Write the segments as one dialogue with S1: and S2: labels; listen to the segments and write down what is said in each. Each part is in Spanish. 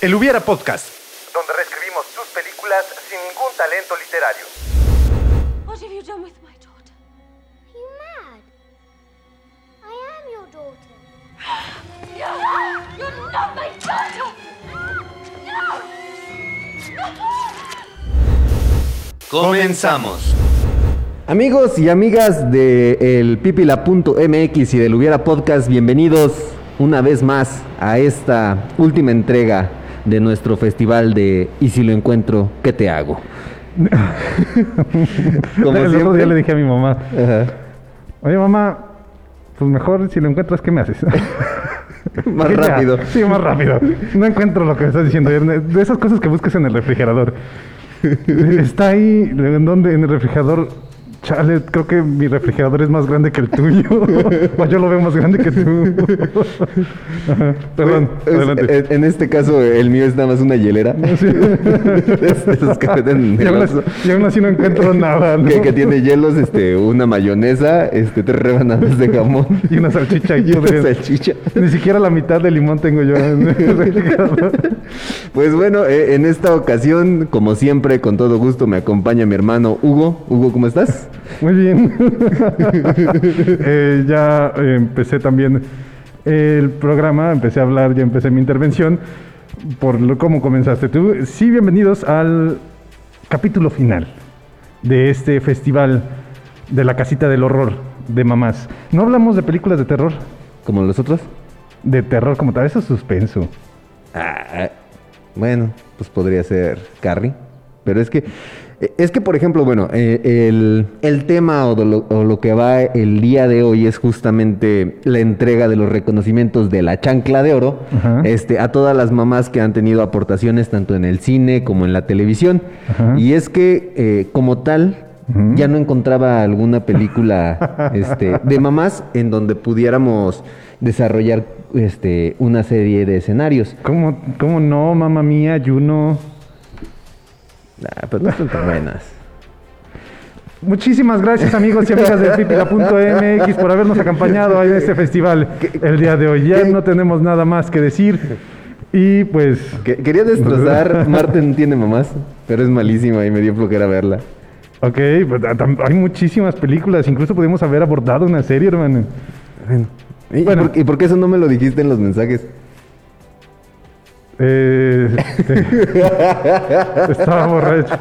S1: El Hubiera Podcast.
S2: donde reescribimos tus películas sin ningún talento literario.
S3: What have you done with my daughter?
S4: Are you mad? I am your daughter.
S3: No! You're not my daughter! No!
S1: Comenzamos.
S5: Amigos y amigas de el pipila.mx y del Hubiera Podcast, bienvenidos una vez más a esta última entrega de nuestro festival de Y si lo encuentro, ¿qué te hago? Como
S6: el otro
S5: siempre.
S6: día le dije a mi mamá,
S5: Ajá.
S6: oye mamá, pues mejor si lo encuentras, ¿qué me haces?
S5: Más rápido.
S6: Sí, más rápido. No encuentro lo que me estás diciendo. De esas cosas que buscas en el refrigerador. Está ahí, ¿en dónde? En el refrigerador. Chale, creo que mi refrigerador es más grande que el tuyo. o yo lo veo más grande que tú. Ajá. Perdón,
S5: Es-
S6: adelante.
S5: en, en este caso, el mío es nada más una hielera. De esos que venden en
S6: y, aún así,
S5: Oxxo.
S6: y aún así no encuentro nada. ¿no?
S5: que, que tiene hielos, este, una mayonesa, este, tres rebanadas de jamón
S6: Y una salchicha y
S5: una salchicha.
S6: Ni siquiera la mitad de limón tengo yo en el refrigerador.
S5: Pues bueno, eh, en esta ocasión, como siempre, con todo gusto me acompaña mi hermano Hugo. Hugo, ¿cómo estás?
S6: Muy bien. Eh, ya empecé también el programa, empecé a hablar, ya empecé mi intervención por lo, cómo comenzaste tú. Sí, bienvenidos al capítulo final de este festival de la casita del horror de mamás. No hablamos de películas de terror,
S5: ¿Como los otros?
S6: de terror como tal, eso es suspenso.
S5: Ah, bueno, pues podría ser Carrie. Pero es que, es que por ejemplo, bueno, eh, el, el tema o, lo, o lo que va el día de hoy es justamente la entrega de los reconocimientos de la chancla de oro
S6: Ajá.
S5: este, a todas las mamás que han tenido aportaciones tanto en el cine como en la televisión.
S6: Ajá.
S5: Y es que, eh, como tal, ya no encontraba alguna película este, de mamás en donde pudiéramos desarrollar este, una serie de escenarios.
S6: ¿Cómo, cómo no, mamá mía, Juno?
S5: Ah, pero no están tan buenas.
S6: Muchísimas gracias amigos y amigas de pipila.mx por habernos acompañado en este festival el día de hoy. Ya no tenemos nada más que decir y pues
S5: Que- quería destrozar Marten tiene mamás, pero es malísima y me dio flojera verla.
S6: ok, pues, ah, hay muchísimas películas, incluso podemos haber abordado una serie, hermano.
S5: ¿Y,
S6: Bueno.
S5: por, y por qué eso no me lo dijiste en los mensajes?
S6: Eh, estaba borracho.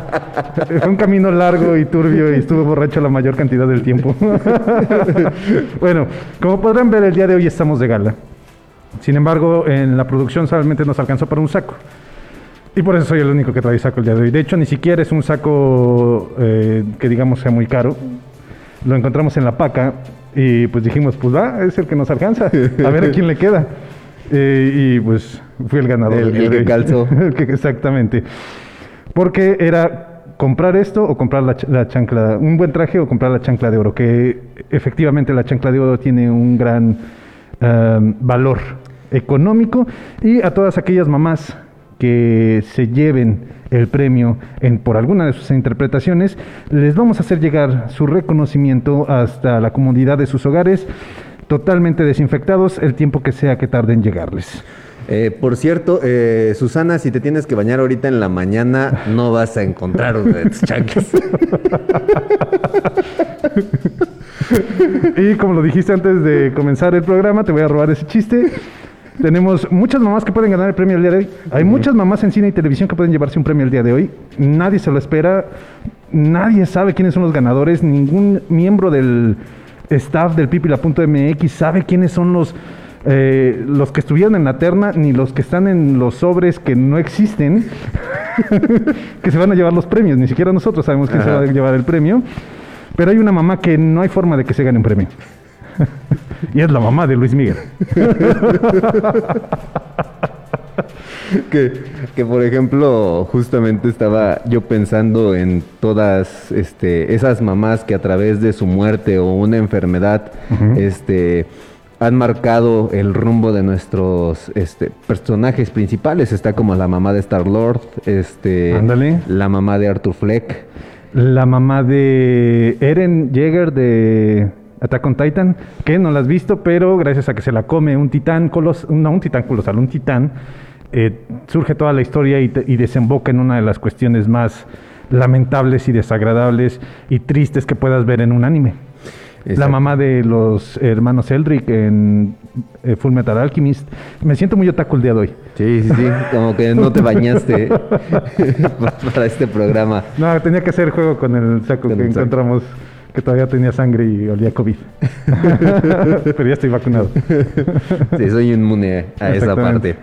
S6: Fue un camino largo y turbio y estuve borracho la mayor cantidad del tiempo. bueno, como podrán ver, el día de hoy estamos de gala. Sin embargo, en la producción solamente nos alcanzó para un saco. Y por eso soy el único que trae saco el día de hoy. De hecho, ni siquiera es un saco eh, que digamos sea muy caro. Lo encontramos en la paca y pues dijimos, pues va, es el que nos alcanza. A ver a quién le queda. Eh, y pues fui el ganador.
S5: El- el que calzó.
S6: Exactamente. Porque era comprar esto o comprar la, la chancla, un buen traje o comprar la chancla de oro, que efectivamente la chancla de oro tiene un gran um, valor económico y a todas aquellas mamás que se lleven el premio en, por alguna de sus interpretaciones, les vamos a hacer llegar su reconocimiento hasta la comodidad de sus hogares, totalmente desinfectados, el tiempo que sea que tarde en llegarles.
S5: Eh, por cierto, eh, Susana, si te tienes que bañar ahorita en la mañana, no vas a encontrar una de tus chanclas.
S6: Y como lo dijiste antes de comenzar el programa, te voy a robar ese chiste. Tenemos muchas mamás que pueden ganar el premio el día de hoy. Hay muchas mamás en cine y televisión que pueden llevarse un premio el día de hoy. Nadie se lo espera. Nadie sabe quiénes son los ganadores. Ningún miembro del staff del pipila.mx sabe quiénes son los, eh, los que estuvieron en la terna, ni los que están en los sobres que no existen, que se van a llevar los premios. Ni siquiera nosotros sabemos quién se va a llevar el premio. Pero hay una mamá que no hay forma de que se gane un premio. y es la mamá de Luis Miguel.
S5: que, que, por ejemplo, justamente estaba yo pensando en todas este, esas mamás que a través de su muerte o una enfermedad este, han marcado el rumbo de nuestros este, personajes principales. Está como la mamá de Star Lord, este,
S6: Ándale.
S5: la mamá de Arthur Fleck.
S6: La mamá de Eren Jaeger de Attack on Titan, que no la has visto, pero gracias a que se la come un titán colos, no un titán colosal, un titán, eh, surge toda la historia y, y desemboca en una de las cuestiones más lamentables y desagradables y tristes que puedas ver en un anime. La mamá de los hermanos Eldrick en eh, Full Metal Alchemist. Me siento muy otaku el día de hoy.
S5: Sí, sí, sí, como que no te bañaste para este programa.
S6: No, tenía que hacer juego con el saco
S5: Con
S6: que
S5: el saco.
S6: encontramos que todavía tenía sangre y olía COVID. Pero ya estoy vacunado.
S5: Sí, soy inmune a esa parte.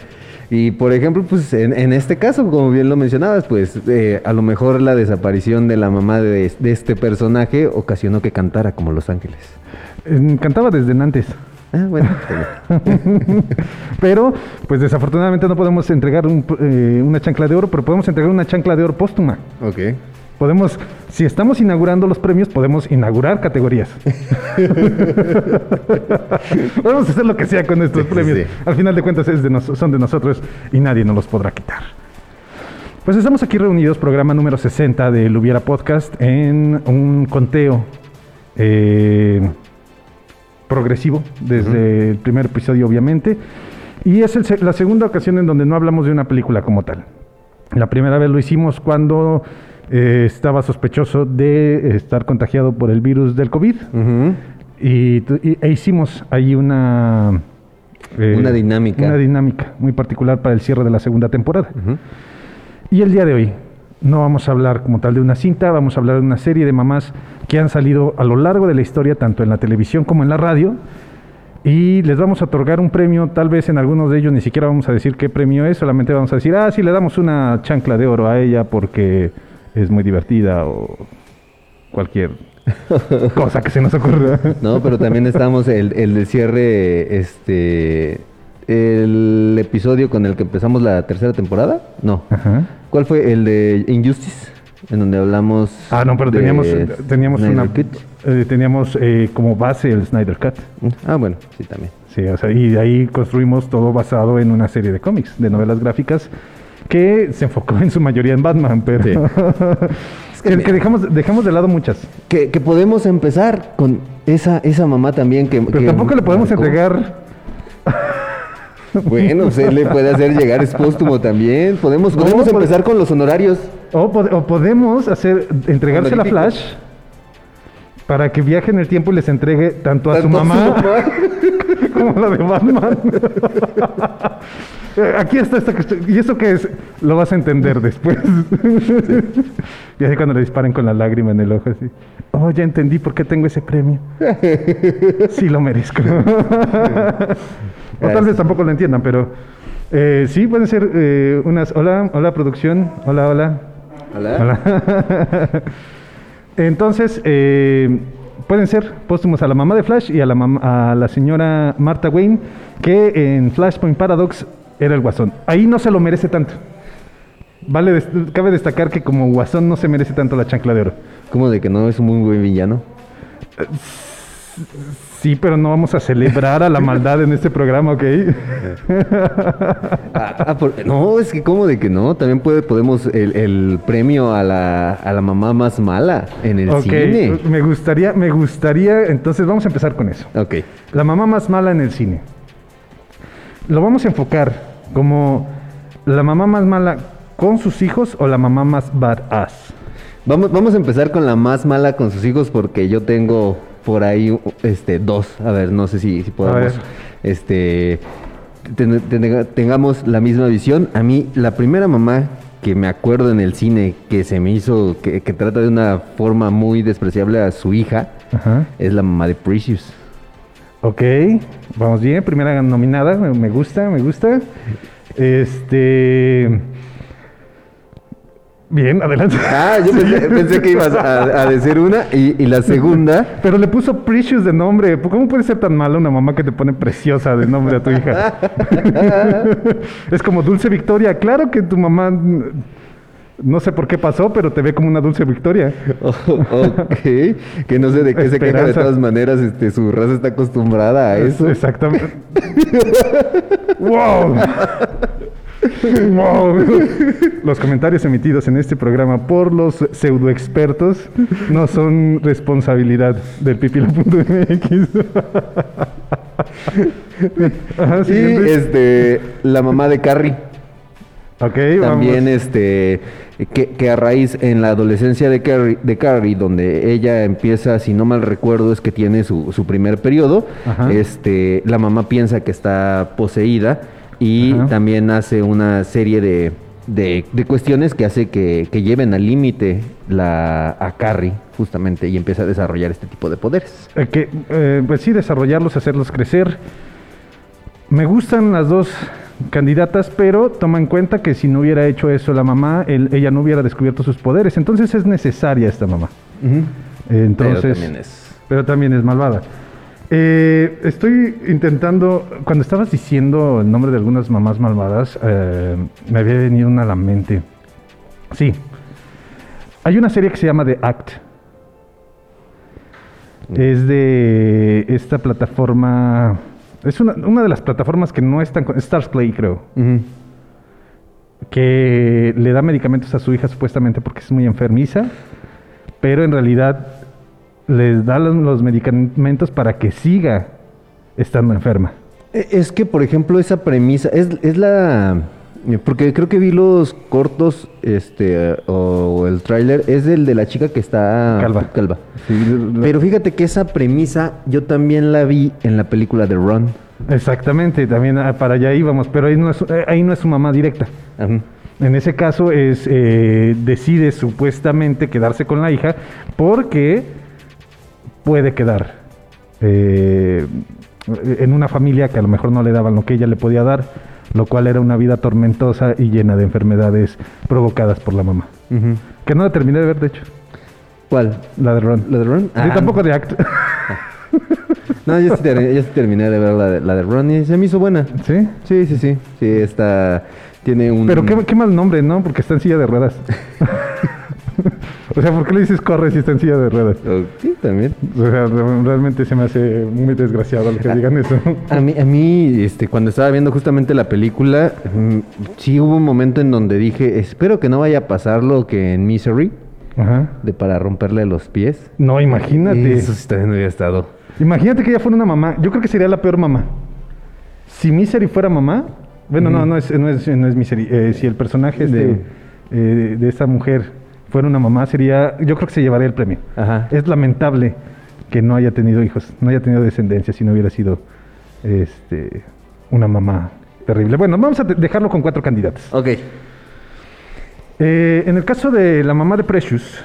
S5: Y por ejemplo, pues en, en este caso, como bien lo mencionabas, pues eh, a lo mejor la desaparición de la mamá de, de este personaje ocasionó que cantara como Los Ángeles.
S6: Eh, Cantaba desde antes.
S5: Ah, bueno.
S6: Pero, pues desafortunadamente no podemos entregar un, eh, una chancla de oro, pero podemos entregar una chancla de oro póstuma.
S5: ok.
S6: Podemos, si estamos inaugurando los premios, podemos inaugurar categorías. podemos hacer lo que sea con estos
S5: Sí,
S6: premios.
S5: sí.
S6: Al final de cuentas es de nos- son de nosotros y nadie nos los podrá quitar. Pues estamos aquí reunidos, programa número 60 de Lubiera Podcast, en un conteo eh, progresivo desde el primer episodio, obviamente. Y es el la segunda ocasión en donde no hablamos de una película como tal. La primera vez lo hicimos cuando eh, estaba sospechoso de estar contagiado por el virus del COVID. Y, e hicimos ahí una... eh,
S5: Una dinámica.
S6: Una dinámica muy particular para el cierre de la segunda temporada. Y el día de hoy no vamos a hablar como tal de una cinta, vamos a hablar de una serie de mamás que han salido a lo largo de la historia, tanto en la televisión como en la radio. Y les vamos a otorgar un premio, tal vez en algunos de ellos ni siquiera vamos a decir qué premio es, solamente vamos a decir, ah, sí, le damos una chancla de oro a ella porque es muy divertida o cualquier cosa que se nos ocurra.
S5: No, pero también estamos el, el de cierre, este, el episodio con el que empezamos la tercera temporada. No.
S6: Ajá.
S5: ¿Cuál fue el de Injustice? En donde hablamos.
S6: Ah, no, pero teníamos, teníamos
S5: Snyder
S6: una,
S5: Cut.
S6: eh, teníamos eh, como base el Snyder Cut.
S5: Ah, bueno, sí, también.
S6: Sí, o sea, y de ahí construimos todo basado en una serie de cómics, de novelas gráficas, que se enfocó en su mayoría en Batman, pero
S5: Sí.
S6: que, que dejamos, dejamos de lado muchas.
S5: Que, que podemos empezar con esa, esa mamá también que.
S6: Pero
S5: que
S6: tampoco le podemos
S5: marcó.
S6: entregar.
S5: Bueno, se le puede hacer llegar es póstumo también. Podemos, podemos empezar con los honorarios.
S6: O, pod- o podemos hacer entregársela a
S5: Honoríficos.
S6: Flash para que viaje en el tiempo y les entregue tanto a su
S5: a
S6: mamá. como la de Batman. Eh, Aquí está esta cuestión. ¿Y eso qué es? Lo vas a entender después. y así cuando le disparen con la lágrima en el ojo, así. Oh, ya entendí por qué tengo ese premio. sí lo merezco. o tal vez tampoco lo entiendan, pero eh, sí pueden ser eh, unas. Hola, hola producción. Hola, hola.
S5: Hola.
S6: Hola. Entonces, eh, pueden ser póstumos a la mamá de Flash y a la, a la señora Martha Wayne, que en Flashpoint Paradox era el guasón. Ahí no se lo merece tanto. Vale, des- cabe destacar que como guasón no se merece tanto la chancla de oro.
S5: ¿Cómo de que no es un muy buen villano?
S6: Sí, pero no vamos a celebrar a la maldad en este programa, ¿ok?
S5: Ah, ah, por- no, es que ¿cómo de que no? También puede, podemos el, el premio a la, a la mamá más mala en el cine.
S6: me gustaría, me gustaría, entonces vamos a empezar con eso.
S5: Ok.
S6: La mamá más mala en el cine. Lo vamos a enfocar como la mamá más mala con sus hijos o la mamá más badass.
S5: Vamos, vamos a empezar con la más mala con sus hijos porque yo tengo por ahí este dos. A ver, no sé si, si podemos
S6: ver.
S5: este ten- ten- tengamos la misma visión. A mí, la primera mamá que me acuerdo en el cine que se me hizo, que, que trata de una forma muy despreciable a su hija,
S6: Ajá.
S5: es la mamá de Precious.
S6: Ok, vamos bien. Primera nominada, me, me gusta, me gusta. Este. Bien, adelante.
S5: Ah, yo pensé, pensé que ibas a, a decir una y, y la segunda.
S6: Pero le puso Precious de nombre. ¿Cómo puede ser tan mala una mamá que te pone preciosa de nombre a tu hija? es como Dulce Victoria. Claro que tu mamá. No sé por qué pasó, pero te ve como una Dulce Victoria.
S5: Oh, ok, que no sé de qué se queja de todas maneras, este, su raza está acostumbrada a eso.
S6: Exactamente. ¡Wow! Los comentarios emitidos en este programa por los pseudoexpertos no son responsabilidad del pipila.mx. Ajá,
S5: Y este, la mamá de Carrie.
S6: Ok,
S5: También
S6: vamos.
S5: este que, que a raíz en la adolescencia de Carrie, de Carrie, donde ella empieza, si no mal recuerdo, es que tiene su, su primer periodo,
S6: Ajá.
S5: este, la mamá piensa que está poseída y
S6: Ajá.
S5: también hace una serie de, de- de cuestiones que hace que, que lleven al límite la a Carrie, justamente, y empieza a desarrollar este tipo de poderes.
S6: Eh, que, eh, pues sí, desarrollarlos, hacerlos crecer. Me gustan las dos candidatas, pero toma en cuenta que si no hubiera hecho eso la mamá, él- ella no hubiera descubierto sus poderes. Entonces es necesaria esta mamá. Entonces,
S5: Pero también es...
S6: pero también es malvada. Eh, estoy intentando, cuando estabas diciendo el nombre de algunas mamás malvadas, eh, me había venido una a la mente. Sí. Hay una serie que se llama The Act. Es de esta plataforma. Es una, una de las plataformas que no están con. Stars Play, creo. Que le da medicamentos a su hija supuestamente porque es muy enfermiza. Pero en realidad les da los, los medicamentos para que siga estando enferma.
S5: E- Es que, por ejemplo, esa premisa es, es la... Porque creo que vi los cortos, este, o el tráiler, es el de la chica que está
S6: Calva. Sí, la-
S5: Pero fíjate que esa premisa yo también la vi en la película de Ron.
S6: Exactamente, también ah, para allá íbamos, pero ahí no es, eh, ahí no es su mamá directa.
S5: Ajá.
S6: En ese caso es eh, decide supuestamente quedarse con la hija porque puede quedar eh, en una familia que a lo mejor no le daban lo que ella le podía dar, lo cual era una vida tormentosa y llena de enfermedades provocadas por la mamá. Que no la terminé de ver, de hecho,
S5: ¿Cuál?
S6: la de Ron.
S5: ¿La de Ron?
S6: Sí,
S5: Ah,
S6: tampoco de Act.
S5: No, yo sí, ter- yo sí terminé de ver la de, la de Ron y se me hizo buena.
S6: ¿Sí?
S5: Sí, sí, sí. Sí, está... Tiene un...
S6: Pero qué, qué mal nombre, ¿no? Porque está en silla de ruedas. o sea, ¿por qué le dices corre si está en silla de ruedas?
S5: Oh, sí, también.
S6: O sea, re- realmente se me hace muy desgraciado el que digan eso.
S5: A mí, a mí este, cuando estaba viendo justamente la película, mm, sí hubo un momento en donde dije, espero que no vaya a pasar lo que en Misery,
S6: Ajá.
S5: de para romperle los pies.
S6: No, imagínate.
S5: Eso sí también hubiera estado.
S6: Imagínate que ella fuera una mamá. Yo creo que sería la peor mamá. Si Misery fuera mamá. Bueno, no, no es, no es, no es Misery. eh, si el personaje este,
S5: De-
S6: eh, de esta mujer fuera una mamá, sería. Yo creo que se llevaría el premio.
S5: Ajá.
S6: Es lamentable que no haya tenido hijos, no haya tenido descendencia si no hubiera sido este, una mamá terrible. Bueno, vamos a de- dejarlo con cuatro candidatos.
S5: Ok.
S6: Eh, en el caso de la mamá de Precious,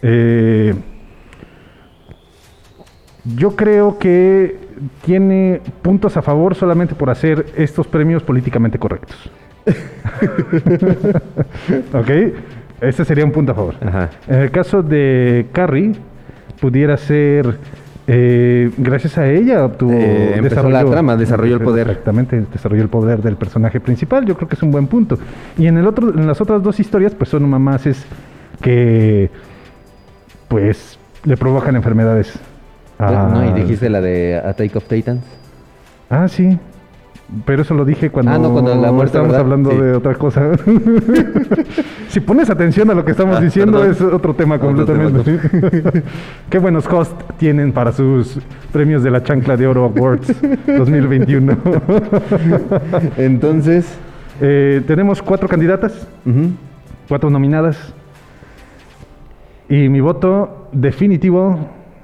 S6: eh, yo creo que tiene puntos a favor solamente por hacer estos premios políticamente correctos. ¿Ok? Ese sería un punto a favor.
S5: Ajá.
S6: En el caso de Carrie, pudiera ser, eh, gracias a ella obtuvo
S5: Eh, empezó la trama, desarrolló el poder.
S6: Exactamente, desarrolló el poder del personaje principal. Yo creo que es un buen punto. Y en el otro, en las otras dos historias, pues son mamaces que, pues, le provocan enfermedades. a-
S5: No, y dijiste la de Attack of Titans.
S6: Ah, sí. Pero eso lo dije cuando,
S5: Ah, no, cuando la muerte,
S6: estábamos
S5: ¿verdad?
S6: hablando
S5: Sí.
S6: de otra cosa. si pones atención a lo que estamos
S5: Ah,
S6: diciendo,
S5: perdón.
S6: es otro tema completamente. Qué buenos hosts tienen para sus premios de la Chancla de Oro Awards 2021.
S5: Entonces,
S6: Eh, tenemos cuatro candidatas, cuatro nominadas. Y mi voto definitivo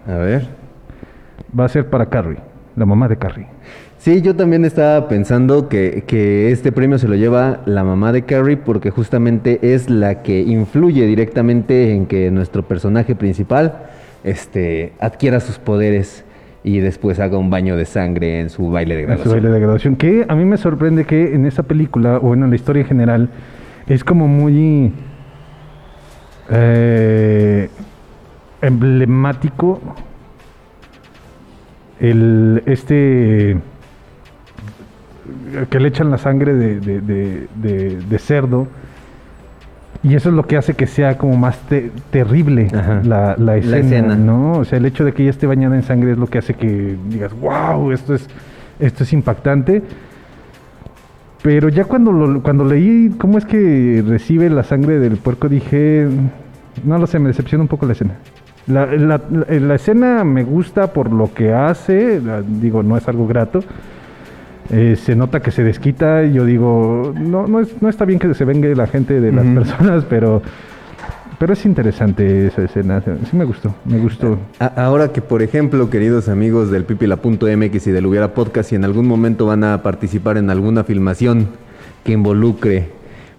S5: a ver.
S6: va a ser para Carrie, la mamá de Carrie.
S5: Sí, yo también estaba pensando que, que este premio se lo lleva la mamá de Carrie porque justamente es la que influye directamente en que nuestro personaje principal este, adquiera sus poderes y después haga un baño de sangre en su baile de
S6: En su
S5: graduación.
S6: baile de graduación. Que a mí me sorprende que en esa película, o bueno, en la historia en general, es como muy eh, emblemático el este que le echan la sangre de, de- de- cerdo y eso es lo que hace que sea como más te- terrible la, la
S5: La
S6: escena. ¿no? O sea, el hecho de que ella esté bañada en sangre es lo que hace que digas, wow, esto es, esto es impactante. Pero ya cuando, lo- cuando leí cómo es que recibe la sangre del puerco, dije, no lo sé, me decepciona un poco la escena. La, la- escena me gusta por lo que hace, digo, no es algo grato, Eh, se nota que se desquita y yo digo, no, no, es- no está bien que se vengue la gente de las personas, pero, pero es interesante esa escena. Sí me gustó, me gustó.
S5: Ahora que, por ejemplo, queridos amigos del pipila.mx y del Hubiera Podcast, si en algún momento van a participar en alguna filmación que involucre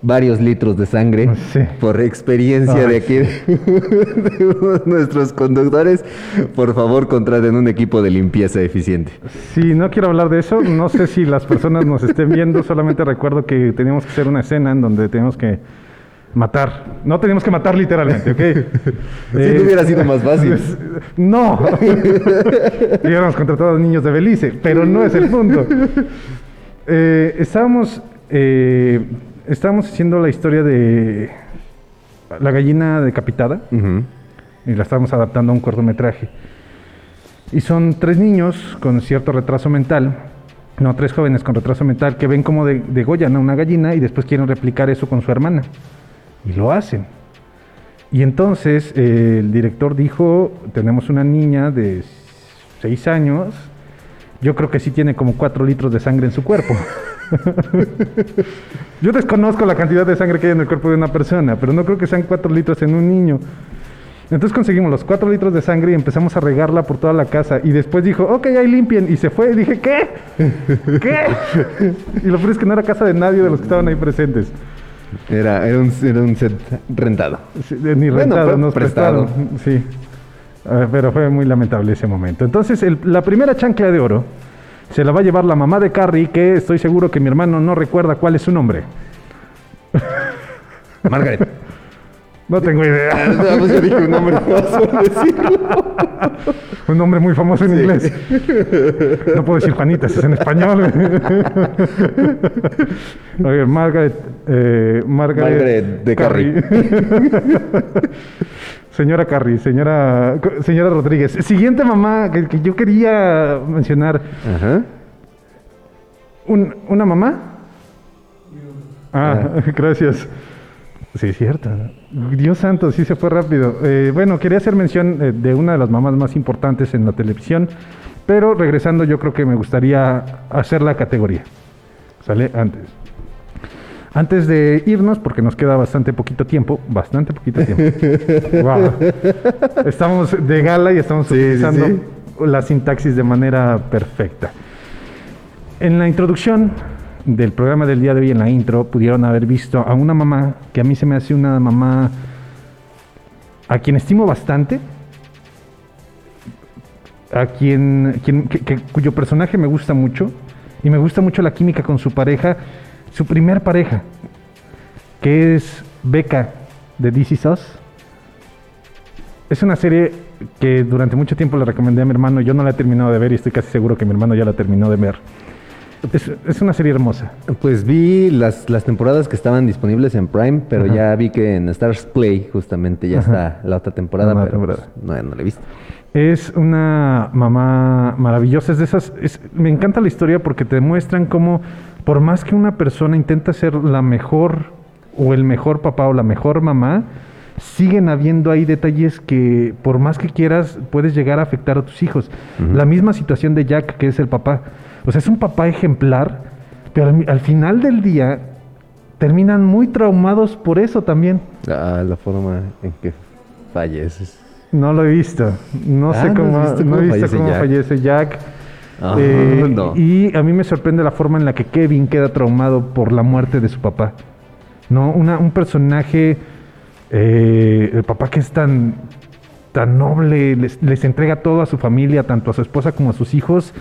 S5: varios litros de sangre,
S6: Sí.
S5: por experiencia
S6: Ay,
S5: de aquí de uno de nuestros conductores, por favor contraten un equipo de limpieza eficiente.
S6: Sí, no quiero hablar de eso. No sé si las personas nos estén viendo. Solamente recuerdo que teníamos que hacer una escena en donde teníamos que matar. No teníamos que matar literalmente, ¿ok?
S5: Si no hubiera sido más fácil.
S6: No. Hubiéramos contratado a niños de Belice, pero no es el punto. Eh, estábamos, eh, estábamos haciendo la historia de la gallina decapitada y la estábamos adaptando a un cortometraje. Y son tres niños con cierto retraso mental, no, tres jóvenes con retraso mental que ven cómo de- degollan a una gallina y después quieren replicar eso con su hermana. Y lo hacen. Y entonces eh, el director dijo, tenemos una niña de seis años, yo creo que sí tiene como cuatro litros de sangre en su cuerpo. Yo desconozco la cantidad de sangre que hay en el cuerpo de una persona, pero no creo que sean cuatro litros en un niño. Entonces conseguimos los cuatro litros de sangre y empezamos a regarla por toda la casa. Y después dijo, ok, ahí limpien. Y se fue. Y dije, ¿qué? ¿Qué? y lo peor es que no era casa de nadie de los que estaban ahí presentes.
S5: Era, era, un, era un set rentado.
S6: Sí, Ni
S5: Bueno,
S6: rentado,
S5: fue
S6: nos
S5: prestado.
S6: prestaron. Sí. Ah, pero fue muy lamentable ese momento. Entonces, el- la primera chancla de oro se la va a llevar la mamá de Carrie, que estoy seguro que mi hermano no recuerda cuál es su nombre.
S5: Margaret.
S6: No tengo idea.
S5: No, pues yo dije un nombre decirlo.
S6: Un nombre muy famoso en inglés. No puedo decir Juanitas, es en español. A ver, Margaret. eh, Margaret,
S5: Margaret de Carrie.
S6: Señora Carrie, señora, señora Rodríguez. Siguiente mamá que, que yo quería mencionar.
S5: Ajá.
S6: Un- ¿Una mamá? Ah, gracias. Sí, cierto. Dios santo, sí se fue rápido. Eh, bueno, quería hacer mención eh, de una de las mamás más importantes en la televisión, pero regresando yo creo que me gustaría hacer la categoría. ¿Sale? Antes. Antes de irnos, porque nos queda bastante poquito tiempo, bastante poquito tiempo. Wow. Estamos de gala y estamos
S5: Sí, sí,
S6: utilizando
S5: sí.
S6: la sintaxis de manera perfecta. En la introducción del programa del día de hoy, en la intro, pudieron haber visto a una mamá que a mí se me hace una mamá a quien estimo bastante, a quien, quien- que- que- cuyo personaje me gusta mucho y me gusta mucho la química con su pareja, su primer pareja, que es Becca de Is Us. Es una serie que durante mucho tiempo le recomendé a mi hermano. Yo no la he terminado de ver y estoy casi seguro que mi hermano ya la terminó de ver. Es, es una serie hermosa.
S5: Pues vi las, las temporadas que estaban disponibles en Prime, pero ya vi que en Stars Play justamente ya está la otra temporada,
S6: nueva
S5: pero
S6: temporada.
S5: pues, no, no la he visto.
S6: Es una mamá maravillosa. Es de esas. es- me encanta la historia porque te muestran cómo, por más que una persona intenta ser la mejor o el mejor papá o la mejor mamá, siguen habiendo ahí detalles que, por más que quieras, puedes llegar a afectar a tus hijos. La misma situación de Jack, que es el papá. O sea, es un papá ejemplar, pero al, al final del día terminan muy traumados por eso también.
S5: Ah, la forma en que falleces.
S6: No lo he visto. No
S5: Ah,
S6: sé
S5: ¿no has
S6: cómo,
S5: visto
S6: no
S5: cómo
S6: he visto
S5: fallece
S6: cómo
S5: Jack?
S6: fallece Jack.
S5: Ah,
S6: Eh,
S5: no.
S6: Y a mí me sorprende la forma en la que Kevin queda traumado por la muerte de su papá. No, Una- un personaje, eh, el papá que es tan, tan noble, les, les entrega todo a su familia, tanto a su esposa como a sus hijos,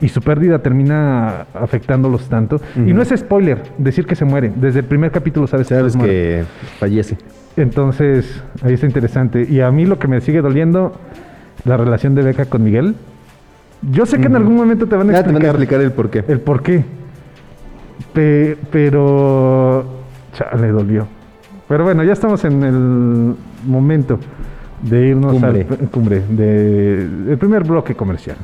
S6: y su pérdida termina afectándolos tanto. Y no es spoiler decir que se muere. Desde el primer capítulo sabes, muere.
S5: que fallece.
S6: Entonces, ahí está interesante. Y a mí lo que me sigue doliendo, la relación de Beca con Miguel. Yo sé que en algún momento te van a
S5: Ya te van a
S6: explicar,
S5: explicar el por qué.
S6: el por qué. Pe- pero, chale, dolió. Pero bueno, ya estamos en el momento de irnos
S5: Cumbre.
S6: al cumbre, de, el primer bloque comercial.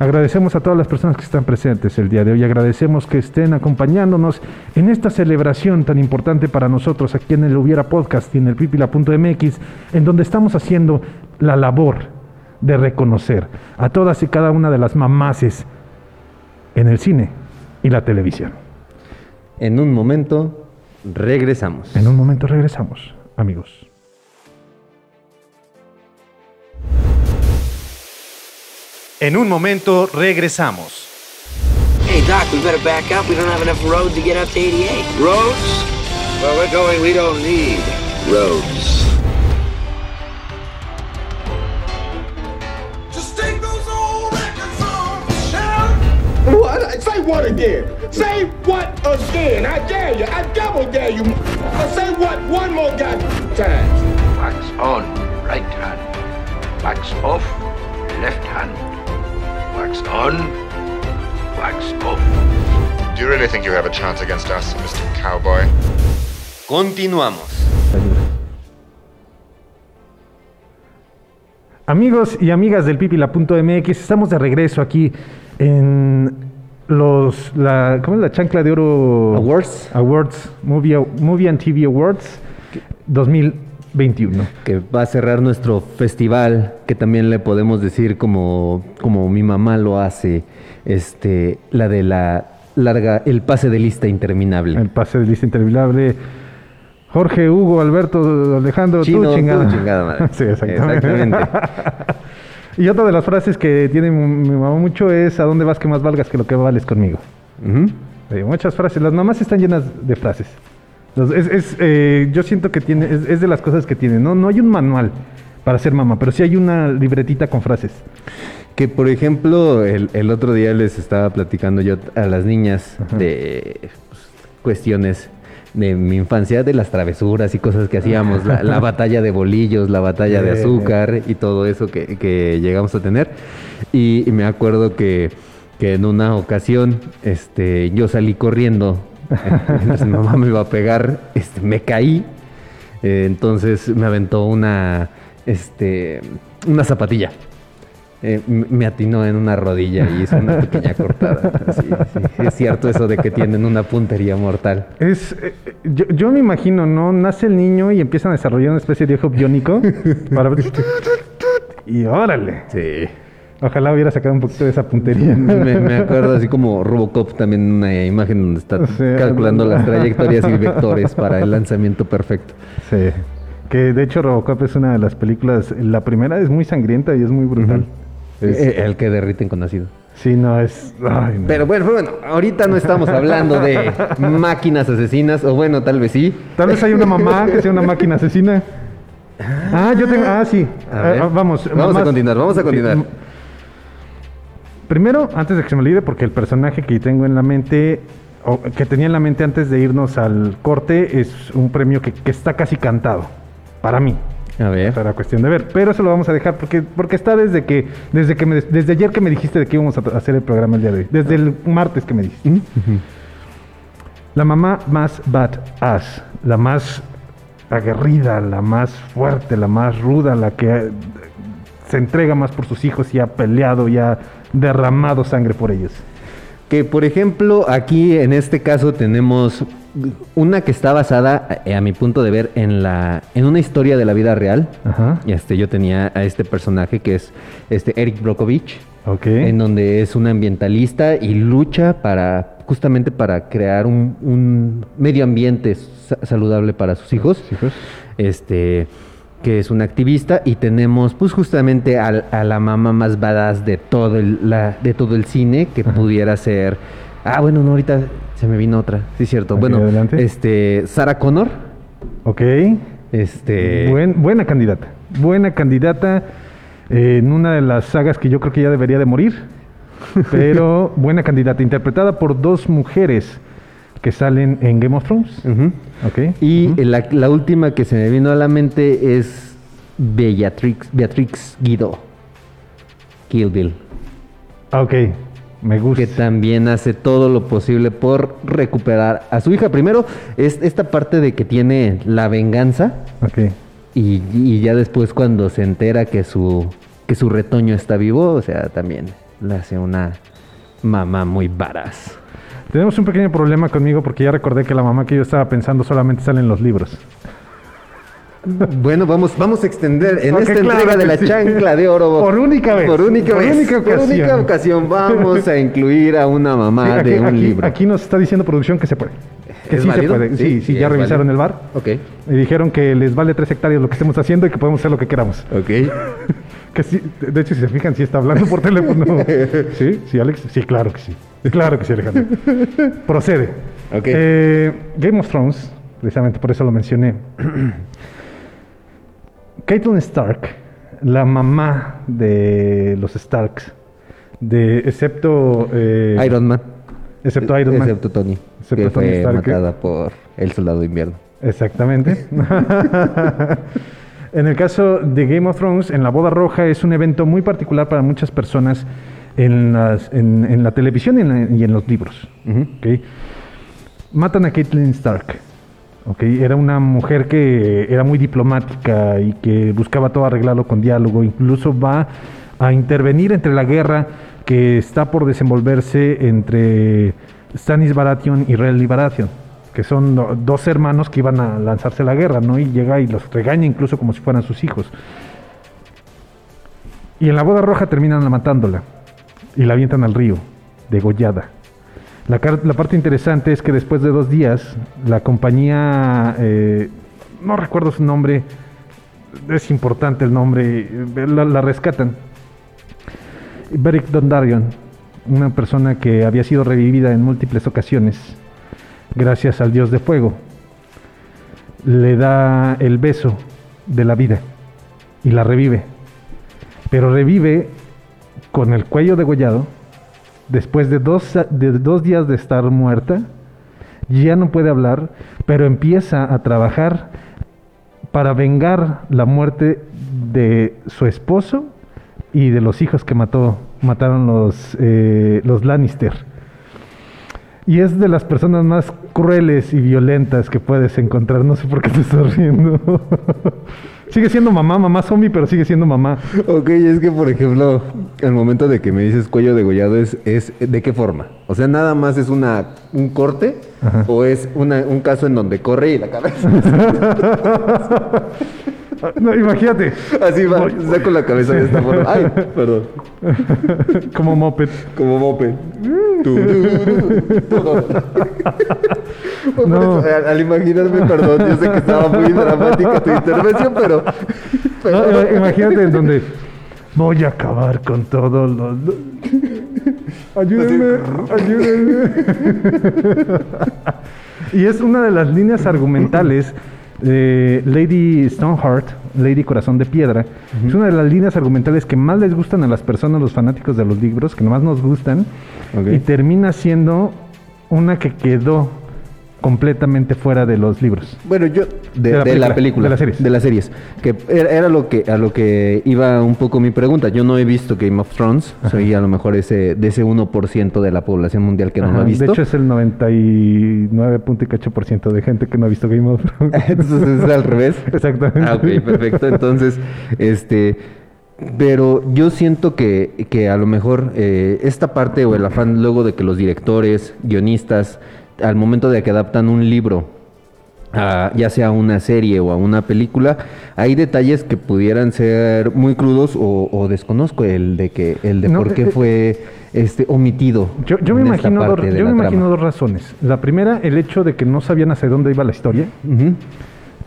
S6: Agradecemos a todas las personas que están presentes el día de hoy. Agradecemos que estén acompañándonos en esta celebración tan importante para nosotros aquí en el Hubiera Podcast y en el pipila.mx, en donde estamos haciendo la labor de reconocer a todas y cada una de las mamaces en el cine y la televisión.
S5: En un momento regresamos.
S6: En un momento regresamos, amigos.
S1: En un momento regresamos.
S7: Hey, Doc, we better back up. We don't have enough road to get up to 88.
S8: Roads? Where we're going, we don't need roads. What? Say what again? Say what again? I dare you. I double dare you. Say what one more goddamn time.
S9: Wax on, right hand. Wax off, left hand. Wax on, wax off.
S10: Do you really think you have a chance against us, Mr. Cowboy?
S1: Continuamos.
S6: Amigos y amigas del pipila.mx, estamos de regreso aquí en los la ¿cómo es la chancla de oro
S5: Awards.
S6: Awards Movie, Movie and TV Awards 2021.
S5: que va a cerrar nuestro festival, que también le podemos decir como, como mi mamá lo hace, este, la de la larga, el pase de lista interminable.
S6: El pase de lista interminable. Jorge, Hugo, Alberto, Alejandro,
S5: Chino,
S6: tú chingada
S5: madre.
S6: sí, exactamente.
S5: Exactamente.
S6: y otra de las frases que tiene mi mamá mucho es ¿a dónde vas que más valgas que lo que vales conmigo? Muchas frases. Las mamás están llenas de frases. Es- es, eh, yo siento que tiene, es, es de las cosas que tiene. No, no hay un manual para ser mamá, pero sí hay una libretita con frases.
S5: Que por ejemplo, el, el otro día les estaba platicando yo a las niñas
S6: Ajá.
S5: de pues, cuestiones de mi infancia, de las travesuras y cosas que hacíamos, la, la batalla de bolillos, la batalla de azúcar y todo eso que, que llegamos a tener. Y, y me acuerdo que, que en una ocasión este, yo salí corriendo, mi mamá me iba a pegar, este, me caí, eh, entonces me aventó una, este, una zapatilla. Eh, me atinó en una rodilla y hizo una pequeña cortada. Sí, sí, Es cierto eso de que tienen una puntería mortal.
S6: Es, eh, yo, yo me imagino, ¿no? Nace el niño y empiezan a desarrollar una especie de ojo biónico para y órale.
S5: Sí.
S6: Ojalá hubiera sacado un poquito de esa puntería.
S5: Me, me acuerdo así como Robocop también una imagen donde está
S6: Sí.
S5: calculando las trayectorias y vectores para el lanzamiento perfecto.
S6: Sí. Que de hecho Robocop es una de las películas. La primera es muy sangrienta y es muy brutal. Es-
S5: El que derriten con ácido.
S6: sí, no es. ay, no.
S5: Pero bueno, bueno, ahorita no estamos hablando de máquinas asesinas, o bueno, tal vez sí.
S6: Tal vez hay una mamá que sea una máquina asesina. Ah, yo tengo. Ah, sí.
S5: A
S6: Ah,
S5: ver.
S6: ah, vamos.
S5: Vamos a continuar, vamos a continuar.
S6: Primero, antes de que se me olvide, porque el personaje que tengo en la mente, o que tenía en la mente antes de irnos al corte, es un premio que, que está casi cantado. Para mí.
S5: A ver.
S6: Será cuestión de ver. Pero eso lo vamos a dejar porque, porque está desde que, desde que me- desde ayer que me dijiste de que íbamos a hacer el programa el día de hoy. Desde el martes que me dijiste. La mamá más badass, la más aguerrida, la más fuerte, la más ruda, la que eh, se entrega más por sus hijos y ha peleado y ha derramado sangre por ellos.
S5: Que por ejemplo, aquí en este caso tenemos una que está basada, eh, a mi punto de ver, en la en una historia de la vida real.
S6: Ajá.
S5: Y este, yo tenía a este personaje que es este Eric Brokovich,
S6: Ok.
S5: en donde es un ambientalista y lucha para justamente para crear un, un medio ambiente sa- saludable para sus hijos.
S6: Hijos.
S5: Este que es un activista y tenemos pues justamente al- a, la mamá más badass de todo el, la, de todo el cine que pudiera ser ah bueno no ahorita se me vino otra sí es cierto bueno
S6: adelante.
S5: este Sarah Connor
S6: Ok.
S5: este
S6: Buen- buena candidata. Buena candidata eh, en una de las sagas que yo creo que ya debería de morir. Pero buena candidata. Interpretada por dos mujeres que salen en Game of Thrones.
S5: ujú.
S6: Ok.
S5: y la, la última que se me vino a la mente es Beatrix Beatrix Guido Kill Bill
S6: Ok. Me gusta.
S5: que también hace todo lo posible por recuperar a su hija. Primero, es esta parte de que tiene la venganza
S6: Ok.
S5: y, y ya después cuando se entera que su, que su retoño está vivo, o sea, también le hace una mamá muy varaz.
S6: Tenemos un pequeño problema conmigo porque ya recordé que la mamá que yo estaba pensando solamente sale en los libros.
S5: Bueno, vamos, vamos a extender en
S6: Ok,
S5: esta
S6: claro
S5: entrega de la
S6: sí.
S5: chancla de oro.
S6: Por única vez.
S5: Por única
S6: Por
S5: vez.
S6: única
S5: Por única
S6: ocasión.
S5: vamos a incluir a una mamá
S6: Sí, aquí,
S5: de un
S6: aquí-
S5: libro.
S6: aquí nos está diciendo producción que se puede. Que
S5: ¿Es
S6: sí
S5: válido?
S6: se puede. Sí,
S5: Sí,
S6: ya revisaron
S5: válido.
S6: el bar.
S5: Ok,
S6: Y dijeron que les vale tres hectáreas lo que estemos haciendo y que podemos hacer lo que queramos.
S5: ok.
S6: Que sí, de hecho, si se fijan, sí está hablando por teléfono. ¿Sí? ¿Sí, Alex? Sí, claro que sí. Claro que sí, Alejandro. Procede.
S5: Ok.
S6: Eh, Game of Thrones, precisamente por eso lo mencioné. Caitlyn Stark, la mamá de los Starks, de, excepto... eh,
S5: Iron Man.
S6: Excepto Iron Man.
S5: Excepto Tony.
S6: Excepto
S5: que
S6: Tony
S5: fue
S6: Stark,
S5: matada por el soldado de invierno.
S6: Exactamente. en el caso de Game of Thrones, en la boda roja es un evento muy particular para muchas personas en, las- en- en la televisión y en, y en los libros. ¿ok? Matan a Caitlyn Stark. ¿ok? Era una mujer que era muy diplomática y que buscaba todo arreglarlo con diálogo. Incluso va a intervenir entre la guerra que está por desenvolverse entre Stannis Baratheon y Renly Baratheon, que son do- dos hermanos que iban a lanzarse a la guerra, ¿no? Y llega y los regaña incluso como si fueran sus hijos. Y en la boda roja terminan matándola y la avientan al río, degollada. La, la parte interesante es que después de dos días, la compañía, eh, no recuerdo su nombre, es importante el nombre, eh, la, la rescatan. Beric Dondarrion, una persona que había sido revivida en múltiples ocasiones, gracias al dios de fuego, le da el beso de la vida y la revive. Pero revive con el cuello degollado, después de dos, de dos días de estar muerta, ya no puede hablar, pero empieza a trabajar para vengar la muerte de su esposo y de los hijos que mató, mataron los, eh, los Lannister. Y es de las personas más crueles y violentas que puedes encontrar. No sé por qué te estás riendo. sigue siendo mamá, mamá zombie, pero sigue siendo mamá.
S5: Ok, es que por ejemplo, al momento de que me dices cuello degollado es, es ¿de qué forma? O sea, nada más es una un corte o es una, un caso en donde corre y la cabeza.
S6: No, imagínate.
S5: Así va, saco la cabeza de esta forma. Ay, perdón.
S6: Como moped.
S5: Como mope. Tu, tu, tu, tu, no. Al, al imaginarme, perdón, yo sé que estaba muy dramática tu intervención, pero.
S6: No, ima- imagínate en donde voy a acabar con todos los. Ayúdenme, ayúdenme. y es una de las líneas argumentales de Lady Stoneheart, Lady Corazón de Piedra. Es una de las líneas argumentales que más les gustan a las personas, los fanáticos de los libros, que más nos gustan. Y termina siendo una que quedó completamente fuera de los libros.
S5: Bueno, yo de,
S6: De la
S5: de la
S6: película, de las series.
S5: de las series, que era, era lo que a lo que iba un poco mi pregunta. Yo no he visto Game of Thrones, soy a lo mejor ese de ese 1% de la población mundial que no lo ha visto.
S6: De hecho, es el 99.8% de gente que no ha visto Game of Thrones.
S5: Entonces es al revés.
S6: Exactamente.
S5: Ah, ok, perfecto. Entonces, este, pero yo siento que, que a lo mejor eh, esta parte o el afán luego de que los directores, guionistas, al momento de que adaptan un libro, a, ya sea a una serie o a una película, hay detalles que pudieran ser muy crudos o, o desconozco el de que el de
S6: No,
S5: por qué
S6: eh,
S5: fue este omitido.
S6: Yo, yo me imagino, dos, yo me imagino razones. La primera, el hecho de que no sabían hacia dónde iba la historia,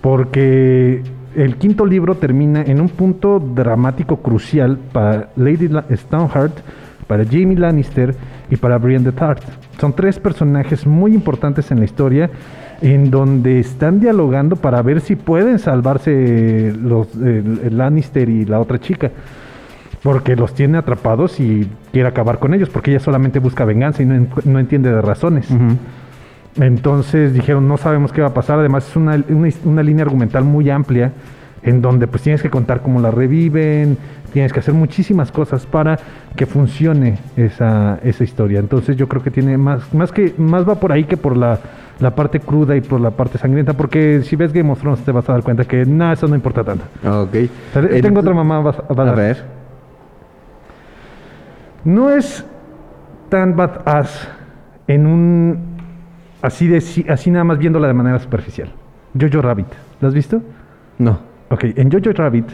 S6: porque el quinto libro termina en un punto dramático crucial para Lady La- Stoneheart, para Jamie Lannister y para Brienne de Tart. Son tres personajes muy importantes en la historia en donde están dialogando para ver si pueden salvarse los, el- el Lannister y la otra chica. Porque los tiene atrapados y quiere acabar con ellos, porque ella solamente busca venganza y no, no entiende de razones. Entonces dijeron, no sabemos qué va a pasar. Además, es una, una línea argumental muy amplia en donde pues tienes que contar cómo la reviven, tienes que hacer muchísimas cosas para que funcione esa, esa historia. Entonces yo creo que tiene más, más que, más va por ahí que por la, la parte cruda y por la parte sangrienta, porque si ves Game of Thrones te vas a dar cuenta que nada, eso no importa tanto.
S5: Ok.
S6: O sea, tengo otra mamá, vas- vas
S5: A ver.
S6: No es tan badass en un así de así nada más viéndola de manera superficial. Jojo Rabbit, ¿la has visto?
S5: No.
S6: Ok, en Jojo Rabbit,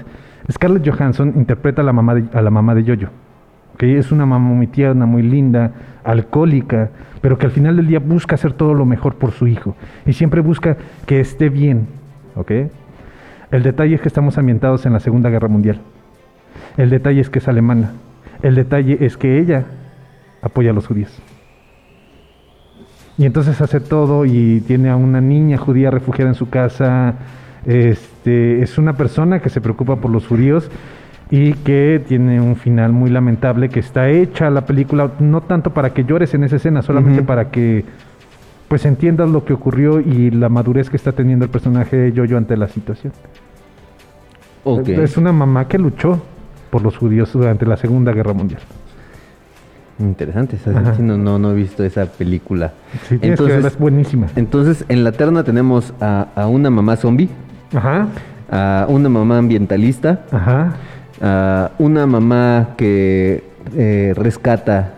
S6: Scarlett Johansson interpreta a la mamá de, a la mamá de Jojo. Ok, es una mamá muy tierna, muy linda, alcohólica, pero que al final del día busca hacer todo lo mejor por su hijo y siempre busca que esté bien. Ok. El detalle es que estamos ambientados en la Segunda Guerra Mundial. El detalle es que es alemana. El detalle es que ella apoya a los judíos. Y entonces hace todo y tiene a una niña judía refugiada en su casa. Este, es una persona que se preocupa por los judíos y que tiene un final muy lamentable que está hecha la película no tanto para que llores en esa escena, solamente para que pues entiendas lo que ocurrió y la madurez que está teniendo el personaje de Jojo ante la situación.
S5: Ok.
S6: Es una mamá que luchó por los judíos durante la Segunda Guerra Mundial.
S5: Interesante. no, no, no he visto esa película.
S6: Sí, tienes que verla, es buenísima.
S5: entonces, en la terna tenemos a, a una mamá zombie,
S6: Ajá,
S5: a una mamá ambientalista,
S6: ajá.
S5: a una mamá que eh, rescata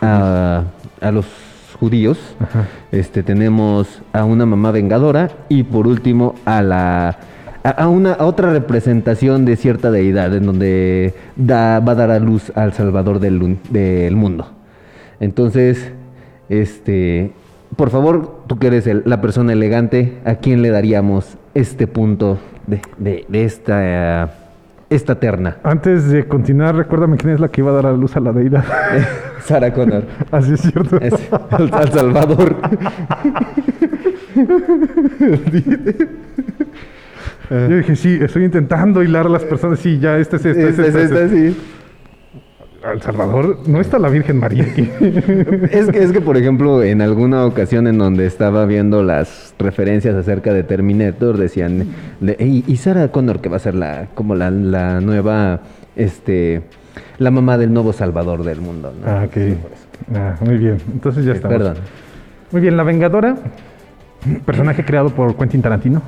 S5: a, a los judíos.
S6: Ajá.
S5: Este, tenemos a una mamá vengadora y por último a la a, una a otra representación de cierta deidad en donde da, va a dar a luz al Salvador del, del mundo. Entonces, este, por favor, tú que eres el- la persona elegante, ¿a quién le daríamos este punto de, de- de esta, esta terna?
S6: Antes de continuar, recuérdame quién es la que iba a dar a luz a la deidad.
S5: Sarah Connor.
S6: Así es cierto.
S5: Es al, al Salvador.
S6: Yo dije, sí, estoy intentando hilar a las personas. Sí, ya, este es este.
S5: Es- es esta, sí.
S6: Al Salvador, no está la Virgen María aquí.
S5: Es que, es que, por ejemplo, en alguna ocasión en donde estaba viendo las referencias acerca de Terminator, decían, de, "Ey, y Sarah Connor, que va a ser la, como la, la nueva, este, la mamá del nuevo salvador del mundo, ¿no?
S6: Ah, ok.
S5: Sí.
S6: Ah, muy bien. Entonces ya
S5: Sí,
S6: estamos.
S5: Perdón.
S6: Muy bien, La Vengadora, personaje creado por Quentin Tarantino.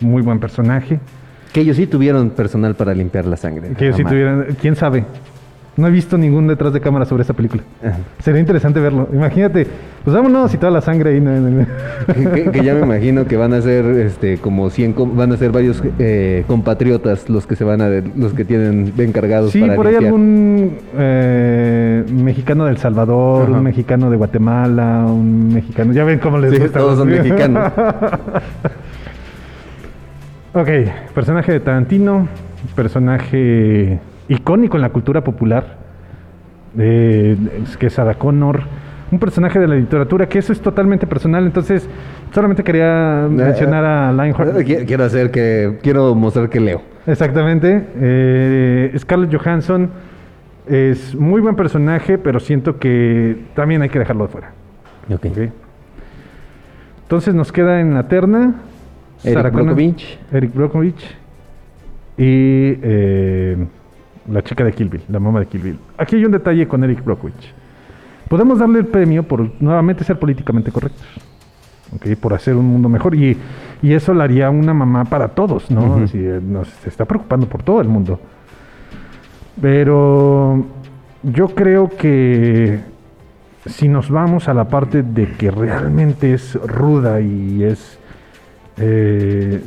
S6: Muy buen personaje.
S5: Que ellos sí tuvieron personal para limpiar la sangre.
S6: Que si
S5: Mamá.
S6: tuvieran, quién sabe. No he visto ningún detrás de cámara sobre esta película.
S5: Ajá.
S6: Sería interesante verlo. Imagínate, pues vámonos y toda la sangre ahí. no, no, no.
S5: que, que- que ya me imagino que van a ser este como 100 com- van a ser varios eh, compatriotas los que se van a los que tienen encargados
S6: Sí,
S5: para
S6: por ahí algún eh, mexicano del Salvador,
S5: Ajá.
S6: un mexicano de Guatemala, un mexicano. Ya ven cómo les
S5: Sí,
S6: gusta.
S5: todos son mexicanos.
S6: ok, personaje de Tarantino, personaje icónico en la cultura popular, eh, es que es Ada Connor, un personaje de la literatura, que eso es totalmente personal, entonces solamente quería mencionar a Lionheart.
S5: Qui- quiero hacer que quiero mostrar que leo
S6: Exactamente. Eh, Scarlett Johansson es muy buen personaje, pero siento que también hay que dejarlo de fuera.
S5: Ok.
S6: ¿ok? Entonces nos queda en la terna
S5: Eric Brockovich.
S6: Eric Brockovich y eh, la chica de Kill Bill, la mamá de Kill Bill. Aquí hay un detalle con Eric Brockovich. Podemos darle el premio por nuevamente ser políticamente correctos. ¿ok? Por hacer un mundo mejor. Y, y eso lo haría una mamá para todos, ¿no? Así, eh, nos se está preocupando por todo el mundo. Pero yo creo que si nos vamos a la parte de que realmente es ruda y es eh,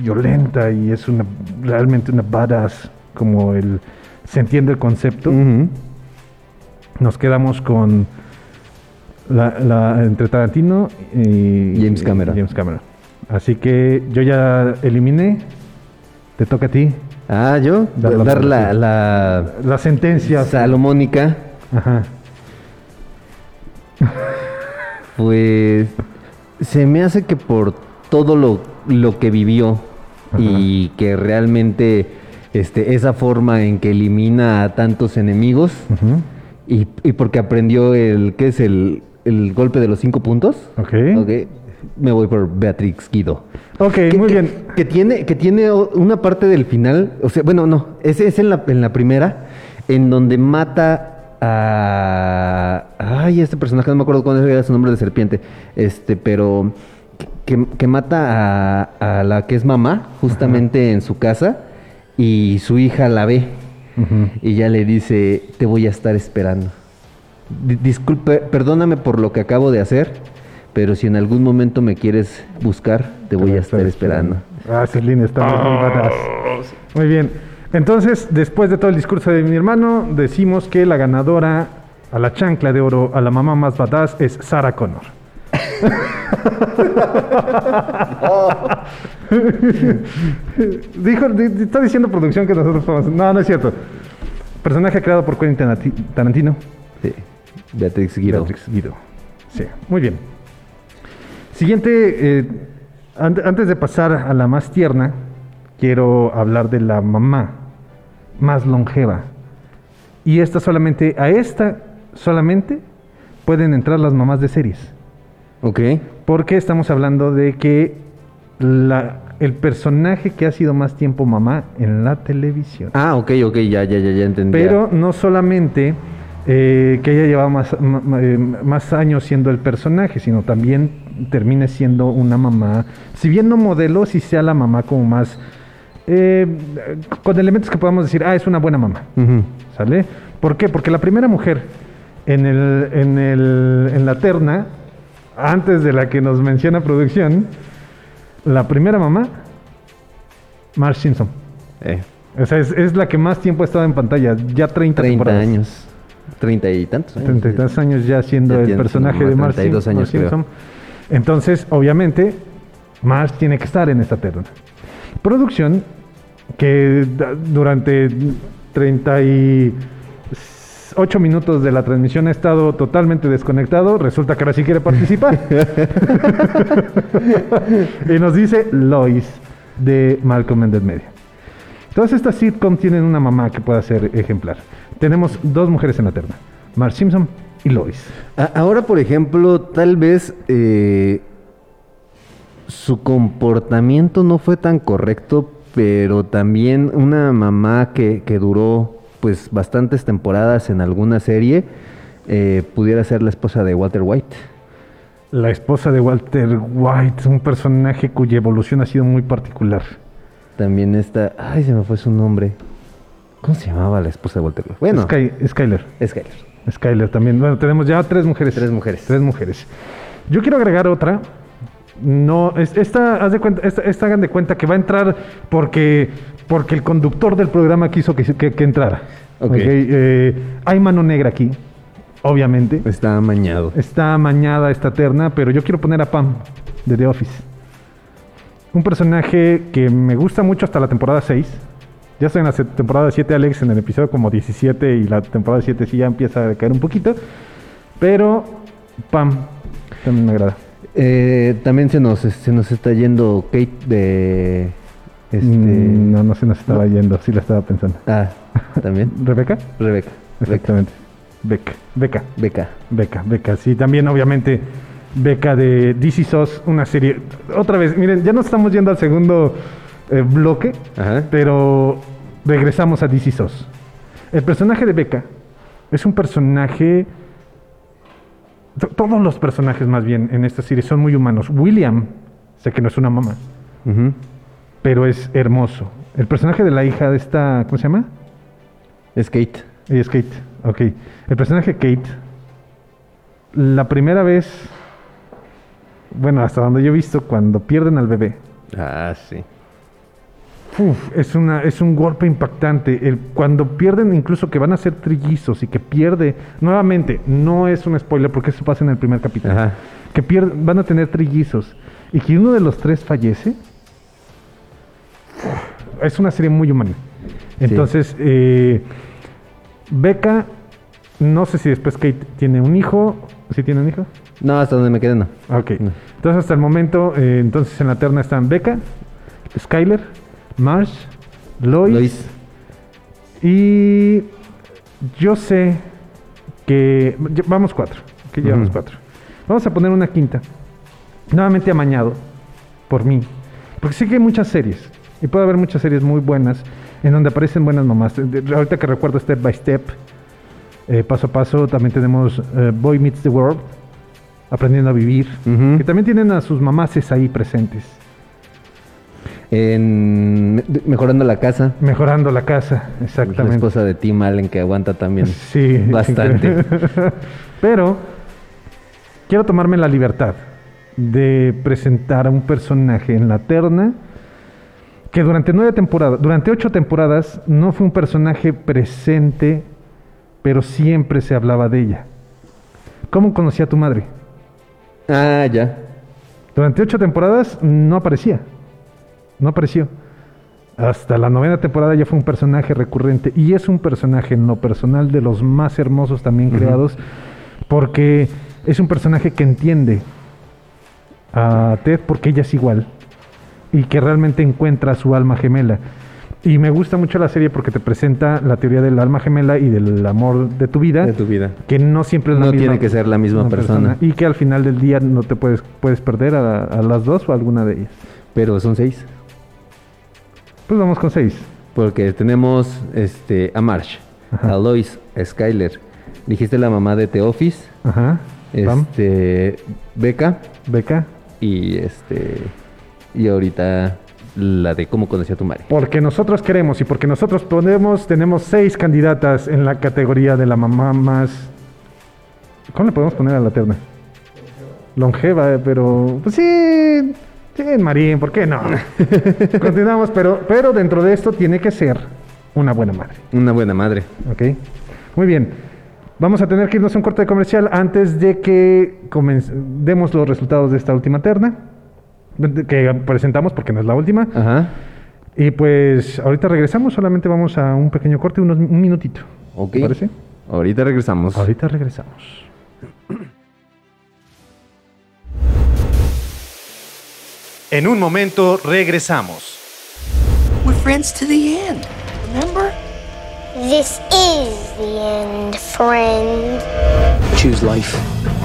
S6: violenta y es una realmente una badass como el se entiende el concepto nos quedamos con la, la- entre Tarantino y
S5: James Cameron.
S6: James Cameron. Así que yo ya eliminé. Te toca a ti.
S5: ah yo
S6: Dar la
S5: dar la,
S6: votación.
S5: la
S6: La sentencia.
S5: salomónica
S6: Ajá.
S5: pues se me hace que por todo lo, lo que vivió y que realmente este esa forma en que elimina a tantos enemigos y, y porque aprendió el ¿qué es el, el golpe de los cinco puntos?
S6: Ok.
S5: Ok, Me voy por Beatrix Guido.
S6: Ok,
S5: Que-
S6: muy
S5: que-
S6: bien.
S5: Que tiene, que tiene una parte del final, o sea, bueno, no, ese es en la, en la primera, en donde mata a... Ay, este personaje, no me acuerdo cuál era su nombre de serpiente, este, pero que, que mata a, a la que es mamá, justamente en su casa, y su hija la ve,
S6: Ujú.
S5: y ya le dice, te voy a estar esperando. Di- Disculpe, perdóname por lo que acabo de hacer, pero si en algún momento me quieres buscar, te voy a estar esperando.
S6: Ah, línea está muy badass. Muy bien. Entonces, después de todo el discurso de mi hermano, decimos que la ganadora a la chancla de oro, a la mamá más badass, es Sarah Connor. Dijo, di- está diciendo producción que nosotros podemos. No, no es cierto. Personaje creado por Quentin Tarantino.
S5: Sí. Beatrix Guido.
S6: Beatrix Guido. Sí, muy bien. Siguiente, eh, an- antes de pasar a la más tierna, quiero hablar de la mamá más longeva. Y esta solamente, a esta solamente pueden entrar las mamás de series.
S5: Ok.
S6: Porque estamos hablando de que la, el personaje que ha sido más tiempo mamá en la televisión.
S5: Ah, ok, ok, ya, ya, ya, ya entendí.
S6: Pero no solamente eh, que ella lleva más, eh, más años siendo el personaje, sino también termine siendo una mamá, si bien no modelo, si sea la mamá como más, eh, con elementos que podamos decir, ah, es una buena mamá. ¿sale? ¿Por qué? Porque la primera mujer en, el, en, el, en la terna, antes de la que nos menciona producción, la primera mamá, Marge Simpson.
S5: Eh,
S6: O sea, es, es la que más tiempo ha estado en pantalla, ya 30,
S5: 30
S6: temporadas.
S5: años. 30 y tantos años.
S6: 33 años ya siendo
S5: Ya
S6: el personaje de Marge
S5: 32
S6: Sim-
S5: años,
S6: Marge Simpson. Entonces, obviamente, Marge tiene que estar en esta terna. Producción que da- 38 minutos de la transmisión ha estado totalmente desconectado. Resulta que ahora sí quiere participar. y nos dice Lois de Malcolm en del Medio. Todas estas sitcoms tienen una mamá que pueda ser ejemplar. Tenemos dos mujeres en la terna, Marge Simpson y Lois.
S5: Ahora, por ejemplo, tal vez eh, su comportamiento no fue tan correcto, pero también una mamá que, que duró pues bastantes temporadas en alguna serie eh, pudiera ser la esposa de Walter White.
S6: La esposa de Walter White, un personaje cuya evolución ha sido muy particular.
S5: También está, ay, se me fue su nombre. ¿Cómo se llamaba la esposa de Walter White? Bueno,
S6: Sky- Skyler.
S5: Skyler.
S6: Skyler también. Bueno, tenemos ya tres mujeres.
S5: Tres mujeres.
S6: Tres mujeres. Yo quiero agregar otra. No, es- esta, haz de cuenta, esta, esta hagan de cuenta que va a entrar porque, porque el conductor del programa quiso que, que- que entrara.
S5: Ok.
S6: Ok, eh, hay mano negra aquí, obviamente.
S5: Está amañado.
S6: Está amañada esta terna, pero yo quiero poner a Pam de The Office. Un personaje que me gusta mucho hasta la temporada 6. Ya estoy en la temporada 7, Alex, en el episodio como 17 y la temporada 7 sí ya empieza a caer un poquito. Pero Pam también me agrada.
S5: Eh, también se nos, se nos está yendo Kate de... Este...
S6: Mm, no, no se nos estaba yendo, sí la estaba pensando.
S5: Ah, también.
S6: ¿Rebeca?
S5: Rebeca. Beca.
S6: Exactamente. Beca. Beca.
S5: Beca.
S6: Beca, Beca, sí, también obviamente Beca de DC SOS, una serie. Otra vez, miren, ya nos estamos yendo al segundo eh, bloque,
S5: Ajá.
S6: pero regresamos a DC SOS. El personaje de Beca es un personaje. to- Todos los personajes, más bien, en esta serie son muy humanos. William, sé que no es una mamá,
S5: Ujú.
S6: Pero es hermoso. El personaje de la hija de esta, ¿cómo se llama?
S5: Es Kate.
S6: Es Kate, ok. El personaje Kate, la primera vez, bueno, hasta donde yo he visto, cuando pierden al bebé,
S5: Ah, sí.
S6: uf, es, una, es un golpe impactante. El, cuando pierden incluso que van a ser trillizos y que pierde, nuevamente, no es un spoiler porque eso pasa en el primer capítulo,
S5: Ajá.
S6: que pierden, van a tener trillizos y que uno de los tres fallece, es una serie muy humana. Entonces, eh, Becca, no sé si después Kate tiene un hijo, si tiene un hijo.
S5: No, hasta donde me quedé no.
S6: Ok.
S5: No.
S6: Entonces hasta el momento, eh, entonces en la terna están Becca, Skyler, Marsh, Lois,
S5: Lois.
S6: y yo sé que vamos cuatro, que llevamos cuatro. Vamos a poner una quinta, nuevamente amañado por mí, porque sí que hay muchas series y puede haber muchas series muy buenas en donde aparecen buenas mamás. Ahorita que recuerdo Step by Step, eh, paso a paso, también tenemos eh, Boy Meets the World, aprendiendo a vivir, que también tienen a sus mamaces ahí presentes,
S5: En me- mejorando la casa.
S6: mejorando la casa,
S5: La
S6: exactamente.
S5: esposa de Tim Allen que aguanta también
S6: Sí,
S5: bastante.
S6: Pero quiero tomarme la libertad de presentar a un personaje en la terna que durante nueve temporadas, durante ocho temporadas no fue un personaje presente, pero siempre se hablaba de ella. ¿Cómo conocía a tu madre?
S5: Ah, ya.
S6: Durante ocho temporadas no aparecía. No apareció. Hasta la novena temporada ya fue un personaje recurrente. Y es un personaje en lo personal de los más hermosos también creados. Porque es un personaje que entiende a Ted porque ella es igual. Y que realmente encuentra su alma gemela. Y me gusta mucho la serie porque te presenta la teoría del alma gemela y del amor de tu vida.
S5: De tu vida.
S6: Que no siempre es la
S5: No
S6: misma
S5: tiene que ser la misma persona.
S6: Y que al final del día no te puedes, puedes perder a, a las dos o a alguna de ellas.
S5: Pero son seis.
S6: Pues vamos con seis.
S5: Porque tenemos este, a Marsh,
S6: Ajá.
S5: a Lois, a Skyler. Dijiste la mamá de The Office.
S6: Ajá.
S5: Este, Becca.
S6: Beca.
S5: Y este. Y ahorita la de cómo conocí a tu madre.
S6: Porque nosotros queremos y porque nosotros podemos, tenemos seis candidatas en la categoría de la mamá más. ¿Cómo le podemos poner a la terna? Longeva, eh, pero. Pues sí. Sí, Marín, ¿por qué no? Continuamos, pero, pero dentro de esto tiene que ser una buena madre.
S5: Una buena madre.
S6: ¿Ok? Muy bien. Vamos a tener que irnos a un corte comercial antes de que demos los resultados de esta última terna. Que presentamos porque no es la última.
S5: Ajá.
S6: Y pues ahorita regresamos, solamente vamos a un pequeño corte, unos, un minutito.
S5: Ok.
S6: ¿Te parece?
S5: Ahorita regresamos.
S6: Ahorita regresamos.
S1: En un momento regresamos.
S7: We're friends to the end. Remember?
S4: This is the end, friend.
S7: Choose life.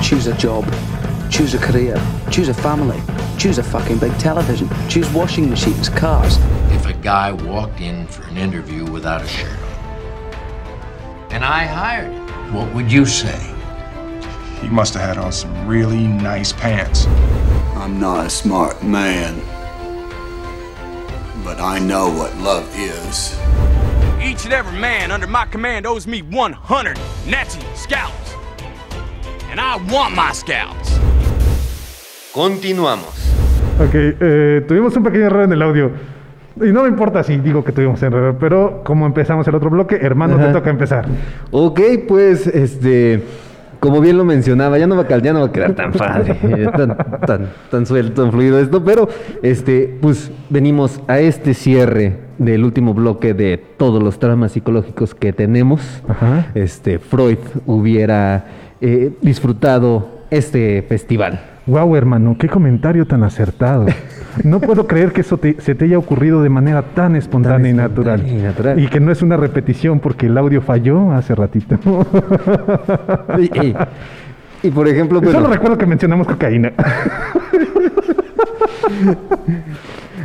S7: Choose a job. Choose a career. Choose a family. Choose a fucking big television. Choose washing machines, cars.
S9: If a guy walked in for an interview without a shirt on, and I hired him, what would you say?
S11: He must have had on some really nice pants.
S12: I'm not a smart man, but I know what love is.
S13: Each and every man under my command owes me 100 Nazi scalps. And I want my scalps.
S1: Continuamos.
S6: Ok, eh, tuvimos un pequeño error en el audio. Y no me importa si digo que tuvimos error, pero como empezamos el otro bloque, hermano, te
S5: Ajá.
S6: toca empezar.
S5: Ok, pues este. Como bien lo mencionaba, ya no va a, cal- ya no va a quedar tan padre, tan, tan, tan suelto, tan fluido esto, pero este, pues venimos a este cierre del último bloque de todos los traumas psicológicos que tenemos.
S6: Ajá.
S5: Este, Freud hubiera eh, disfrutado este festival.
S6: Wow, hermano, qué comentario tan acertado. No puedo creer que eso te- se te haya ocurrido de manera tan espontánea, y, natural.
S5: y natural.
S6: Y que no es una repetición porque el audio falló hace ratito.
S5: Y, y- y, por ejemplo, bueno,
S6: Solo recuerdo que mencionamos cocaína.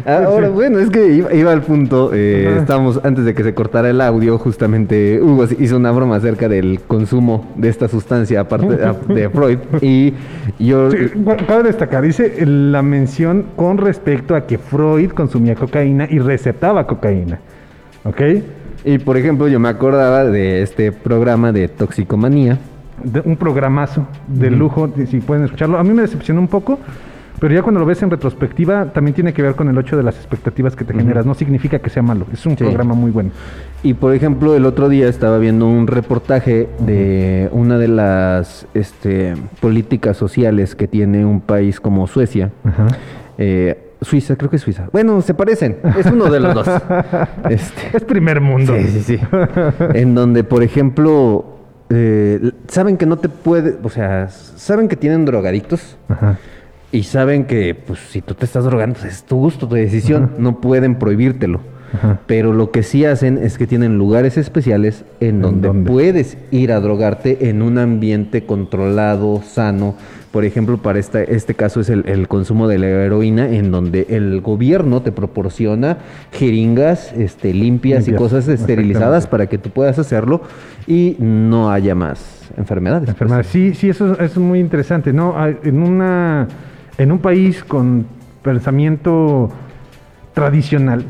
S5: Ahora, bueno, es que iba, iba al punto, eh, estábamos, antes de que se cortara el audio, justamente Hugo hizo una broma acerca del consumo de esta sustancia aparte de, Freud y yo...
S6: Sí, cabe destacar, dice la mención con respecto a que Freud consumía cocaína y recetaba cocaína. ¿Ok?
S5: Y por ejemplo, yo me acordaba de este programa de toxicomanía.
S6: De un programazo de lujo, si pueden escucharlo. A mí me decepcionó un poco, pero ya cuando lo ves en retrospectiva, también tiene que ver con el hecho de las expectativas que te generas. No significa que sea malo, es un
S5: Sí.
S6: programa muy bueno.
S5: Y por ejemplo, el otro día estaba viendo un reportaje de una de las este, políticas sociales que tiene un país como Suecia. Eh, Suiza, creo que es Suiza. Bueno, se parecen. Es uno de los dos. Este,
S6: Es primer mundo.
S5: Sí, sí, sí. en donde, por ejemplo, eh, saben que no te puede, o sea, saben que tienen drogadictos
S6: Ajá.
S5: Y saben que, pues, si tú te estás drogando, pues, es tu gusto, tu decisión. No pueden prohibírtelo.
S6: Ajá.
S5: Pero lo que sí hacen es que tienen lugares especiales en donde
S6: dónde?
S5: puedes ir a drogarte en un ambiente controlado, sano. Por ejemplo, para esta, este caso es el, el consumo de la heroína, en donde el gobierno te proporciona jeringas este, limpias, y cosas esterilizadas para que tú puedas hacerlo y no haya más enfermedades.
S6: Enfermedades. Sí, sí, eso es, es muy interesante, ¿no? En una en un país con pensamiento tradicional,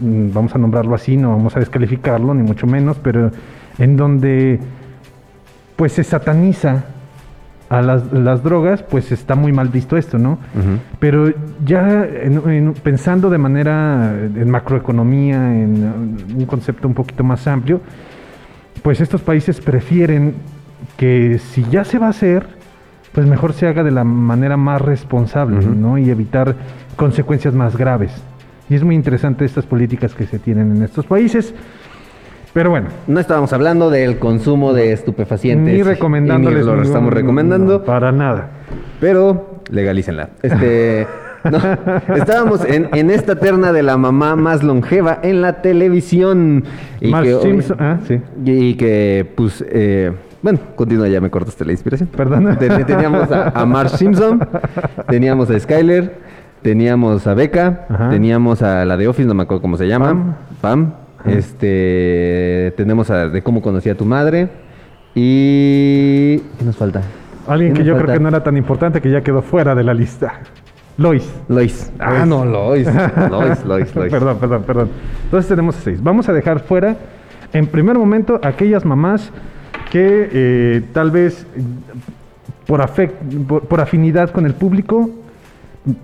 S6: mm, vamos a nombrarlo así, no vamos a descalificarlo ni mucho menos, pero en donde pues se sataniza a las, las drogas, pues está muy mal visto esto, ¿no? Pero ya en- en- pensando de manera en macroeconomía, en un concepto un poquito más amplio, pues estos países prefieren que si ya se va a hacer, pues mejor se haga de la manera más responsable, ¿no? Y evitar consecuencias más graves. Y es muy interesante estas políticas que se tienen en estos países. Pero bueno,
S5: No estábamos hablando del consumo de estupefacientes.
S6: ni recomendándoles
S5: Ni lo
S6: ningún-
S5: estamos recomendando.
S6: no, para nada.
S5: Pero legalícenla. Este, no, estábamos en, en esta terna de la mamá más longeva en la televisión. Y que,
S6: Simpson, ah, sí.
S5: y que, pues, eh, bueno, continúa, ya me cortaste la inspiración.
S6: Perdón.
S5: Ten- Teníamos a, a Simpson, teníamos a Skyler, teníamos a Becca,
S6: Ajá.
S5: teníamos a la de Office, no me acuerdo cómo se llama, Pam. Este, tenemos a de cómo conocí a tu madre. Y. ¿Qué nos falta?
S6: Alguien que
S5: ¿Qué
S6: yo creo que no era tan importante que ya quedó fuera de la lista. Lois.
S5: Lois. Ah, no, Lois. Lois, Lois, Lois.
S6: perdón, perdón, perdón. Entonces tenemos a seis. Vamos a dejar fuera, en primer momento, aquellas mamás que eh, tal vez por, afec- por, por afinidad con el público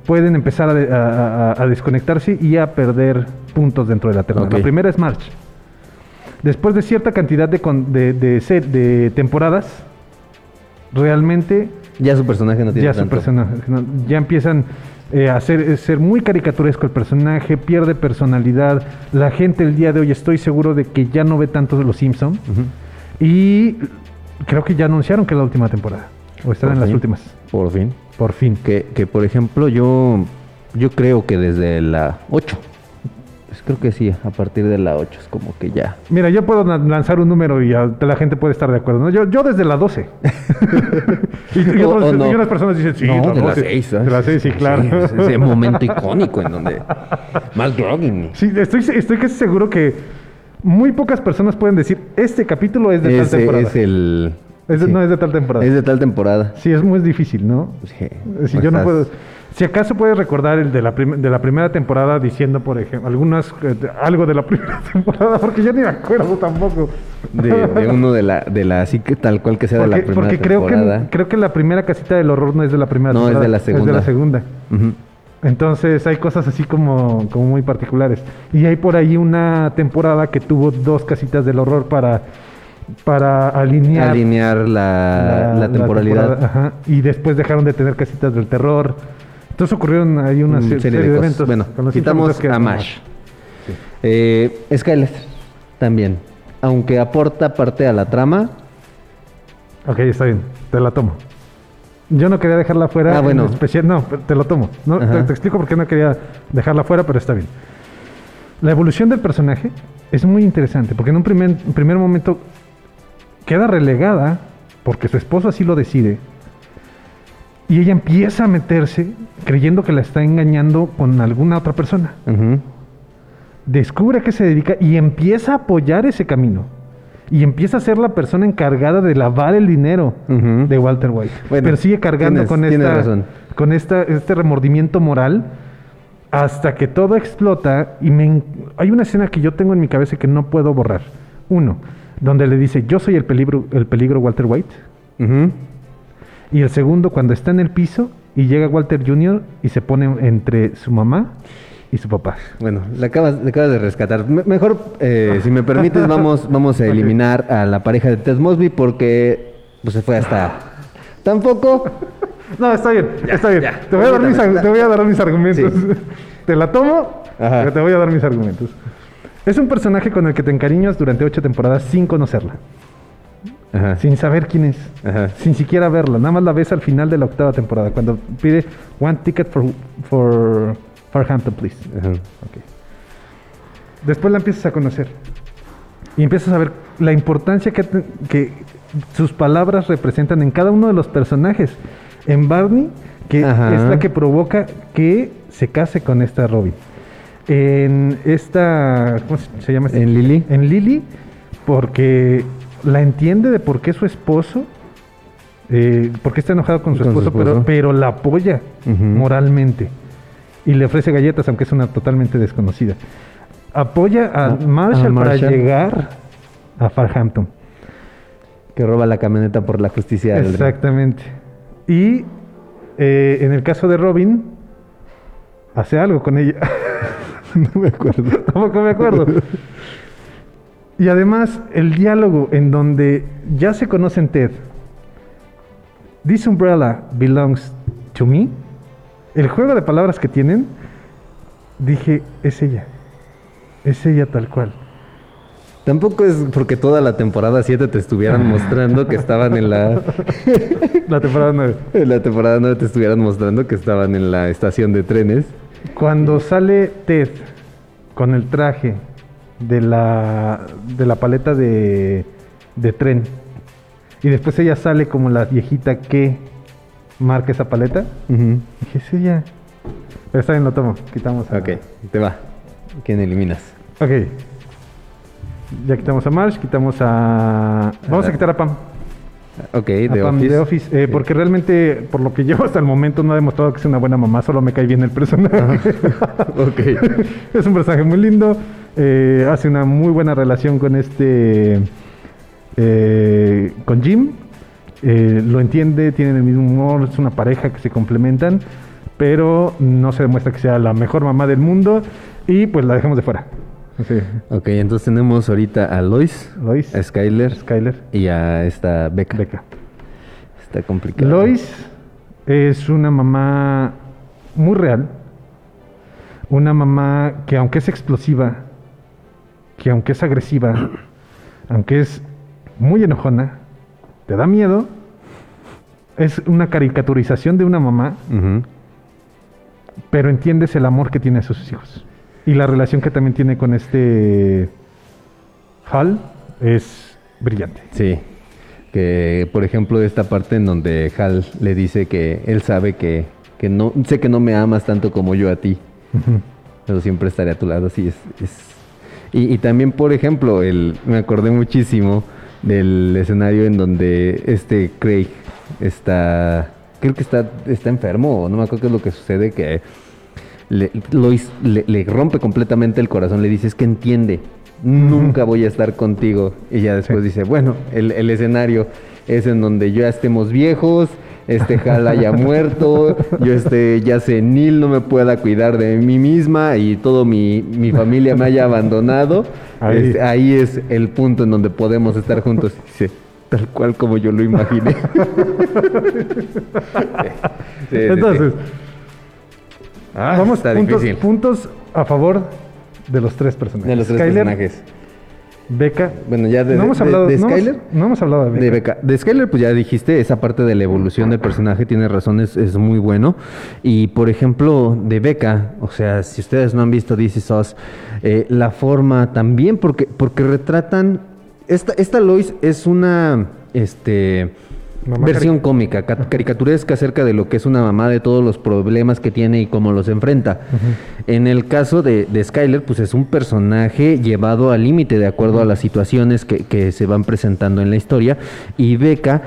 S6: pueden empezar a, de- a- a- a desconectarse y a perder puntos dentro de la terna. La primera es March. Después de cierta cantidad de, con- de, de de temporadas, realmente
S5: Ya su personaje no tiene
S6: ya su personaje, no, ya empiezan eh, a ser, eh, ser muy caricaturesco el personaje, pierde personalidad. La gente el día de hoy estoy seguro de que ya no ve tanto de los Simpsons. Y creo que ya anunciaron que es la última temporada. O estarán en las últimas.
S5: Por fin.
S6: Por fin.
S5: Que, que, por ejemplo, yo, yo creo que desde la 8. Pues creo que sí, a partir de la 8 es como que ya.
S6: Mira, yo puedo lanzar un número y la gente puede estar de acuerdo. ¿no? Yo, yo desde la 12. y, y
S5: O-
S6: otros-
S5: o no.
S6: y unas personas dicen, sí,
S5: No, de la
S6: 12.
S5: 6.
S6: De la 6, sí, claro.
S5: ese, ese momento icónico en donde. Más Grogging.
S6: Sí, estoy, estoy casi seguro que muy pocas personas pueden decir, este capítulo es de tal temporada.
S5: es el.
S6: Es de-
S5: sí.
S6: No es de tal temporada.
S5: Es de tal temporada.
S6: Sí, es muy difícil, ¿no?
S5: Sí.
S6: Si
S5: O
S6: yo no
S5: estás-
S6: puedo... Si acaso puedes recordar el de la, prim- de la primera temporada diciendo, por ejemplo, algunas eh, algo de la primera temporada, porque yo ni me acuerdo tampoco.
S5: De, de uno de la, de la así que tal cual que sea de la
S6: Porque,
S5: primera
S6: porque creo
S5: temporada.
S6: que creo que la primera casita del horror no es de la primera
S5: No, es
S6: temporada.
S5: de la segunda.
S6: Es de la segunda. Entonces hay cosas así como, como muy particulares. Y hay por ahí una temporada que tuvo dos casitas del horror para, para alinear,
S5: Alinear la, la temporalidad.
S6: ajá. y después dejaron de tener casitas del terror. Entonces ocurrieron ahí una
S5: Mm,
S6: se-
S5: serie de
S6: eventos.
S5: Bueno, quitamos
S6: que-
S5: a Mash. Eh, Skyler también. Aunque aporta parte a la trama.
S6: Ok, está bien, te la tomo. Yo no quería dejarla fuera.
S5: Ah,
S6: en
S5: bueno.
S6: especial, no, te lo tomo. No, te, explico por qué no quería dejarla fuera, pero está bien. La evolución del personaje es muy interesante, porque en un primer, primer momento queda relegada, porque su esposo así lo decide, y ella empieza a meterse creyendo que la está engañando con alguna otra persona. Descubre a qué se dedica y empieza a apoyar ese camino. Y empieza a ser la persona encargada de lavar el dinero de Walter White.
S5: Bueno,
S6: Pero sigue cargando
S5: tienes-
S6: con, esta,
S5: razón.
S6: con esta, este remordimiento moral hasta que todo explota. Y me, hay una escena que yo tengo en mi cabeza que no puedo borrar. Uno, donde le dice, yo soy el peligro, el peligro Walter White. Y el segundo, cuando está en el piso y llega Walter Jr. y se pone entre su mamá y su papá.
S5: Bueno, le acabas, de rescatar. Me- mejor, eh, si me permites, vamos, vamos a eliminar a la pareja de Ted Mosby porque pues, se fue hasta... Tampoco.
S6: No, está bien, está bien.
S5: ya.
S6: te, voy a dar mis,
S5: Permítame.
S6: te voy a dar mis argumentos. Te la tomo,
S5: Ajá.
S6: pero te voy a dar mis argumentos. Es un personaje con el que te encariñas durante ocho temporadas sin conocerla,
S5: Ajá.
S6: sin saber quién es,
S5: Ajá.
S6: sin siquiera verla. Nada más la ves al final de la octava temporada, cuando pide one ticket for, for Farhampton, please.
S5: Ajá.
S6: Ok. Después la empiezas a conocer. Y empiezas a ver la importancia que, sus palabras representan en cada uno de los personajes. En Barney, que
S5: Ajá.
S6: es la que provoca que se case con esta Robin. En esta. ¿Cómo se- llama? esta?
S5: En Lily.
S6: En Lily, porque la entiende de por qué su esposo. Eh, porque está enojado con su
S5: Con su
S6: esposo, Pero, la apoya moralmente y le ofrece galletas, aunque es una totalmente desconocida. Apoya a,
S5: A-
S6: Marshall,
S5: a
S6: para llegar a Farhampton.
S5: Que roba la camioneta por la justicia del rey.
S6: Exactamente. Y eh, en el caso de Robin, hace algo con ella.
S5: no me acuerdo.
S6: Tampoco me acuerdo. Y además, el diálogo en donde ya se conocen Ted. This umbrella belongs to me. El juego de palabras que tienen, dije, es ella. Es ella tal cual.
S5: Tampoco es porque toda la temporada 7 te estuvieran mostrando que estaban en la...
S6: La temporada 9.
S5: en la temporada 9 te estuvieran mostrando que estaban en la estación de trenes.
S6: Cuando sale Ted con el traje de la, de la paleta de, de tren y después ella sale como la viejita que marca esa paleta, dije, es ella. Pero está bien, lo tomo. Quitamos a...
S5: Ok, te va. ¿Quién eliminas?
S6: Ok. Ya quitamos a Marsh, quitamos a... Vamos a quitar a Pam.
S5: Ok, de
S6: Pam
S5: Office.
S6: de Office, eh, porque realmente, por lo que llevo hasta el momento, no ha demostrado que sea una buena mamá, solo me cae bien el personaje.
S5: Ok.
S6: es un personaje muy lindo, eh, hace una muy buena relación con este, eh, con Jim, eh, lo entiende, tienen el mismo humor, es una pareja que se complementan, pero no se demuestra que sea la mejor mamá del mundo y pues la dejamos de fuera. Sí.
S5: Ok, entonces tenemos ahorita a Lois,
S6: Lois,
S5: a Skyler,
S6: Skyler.
S5: y a esta Becca.
S6: Becca.
S5: Está complicado.
S6: Lois es una mamá muy real. Una mamá que aunque es explosiva, que aunque es agresiva, aunque es muy enojona, te da miedo. Es una caricaturización de una mamá, pero entiendes el amor que tiene a sus hijos. Y la relación que también tiene con este Hal es brillante.
S5: Sí. Que, por ejemplo, esta parte en donde Hal le dice que él sabe que, que no, sé que no me amas tanto como yo a ti, pero siempre estaré a tu lado, sí, es... es- Y, y también, por ejemplo, el, me acordé muchísimo del escenario en donde este Craig está, creo que está, está enfermo, o no me acuerdo qué es lo que sucede, que le, Lois le, le rompe completamente el corazón, le dice, es que entiende, nunca voy a estar contigo. Y ya después dice, bueno, el, el escenario es en donde ya estemos viejos, este Hal haya muerto, yo este ya senil, no me pueda cuidar de mí misma y todo mi, mi familia me haya abandonado.
S6: Ahí.
S5: Este, ahí es el punto en donde podemos estar juntos. Dice, tal cual como yo lo imaginé. Sí, sí, sí.
S6: Entonces,
S5: Ah,
S6: vamos puntos,
S5: difícil.
S6: puntos a favor de los tres personajes.
S5: De los tres
S6: Skyler,
S5: personajes.
S6: Becca.
S5: Bueno, ya de,
S6: no hemos
S5: de-
S6: hablado
S5: de
S6: no hemos-
S5: Skyler.
S6: no hemos hablado de Becca.
S5: De Becca. De Skyler, pues ya dijiste, esa parte de la evolución del personaje tiene razón, es, muy bueno. Y por ejemplo, de Becca, o sea, si ustedes no han visto Is Us, eh, la forma también, porque, porque retratan. Esta, esta Lois es una este,
S6: Mamá
S5: versión cómica, ca- caricaturesca acerca de lo que es una mamá, de todos los problemas que tiene y cómo los enfrenta. En el caso de, de Skyler, pues es un personaje llevado al límite de acuerdo a las situaciones que, que se van presentando en la historia. Y Becca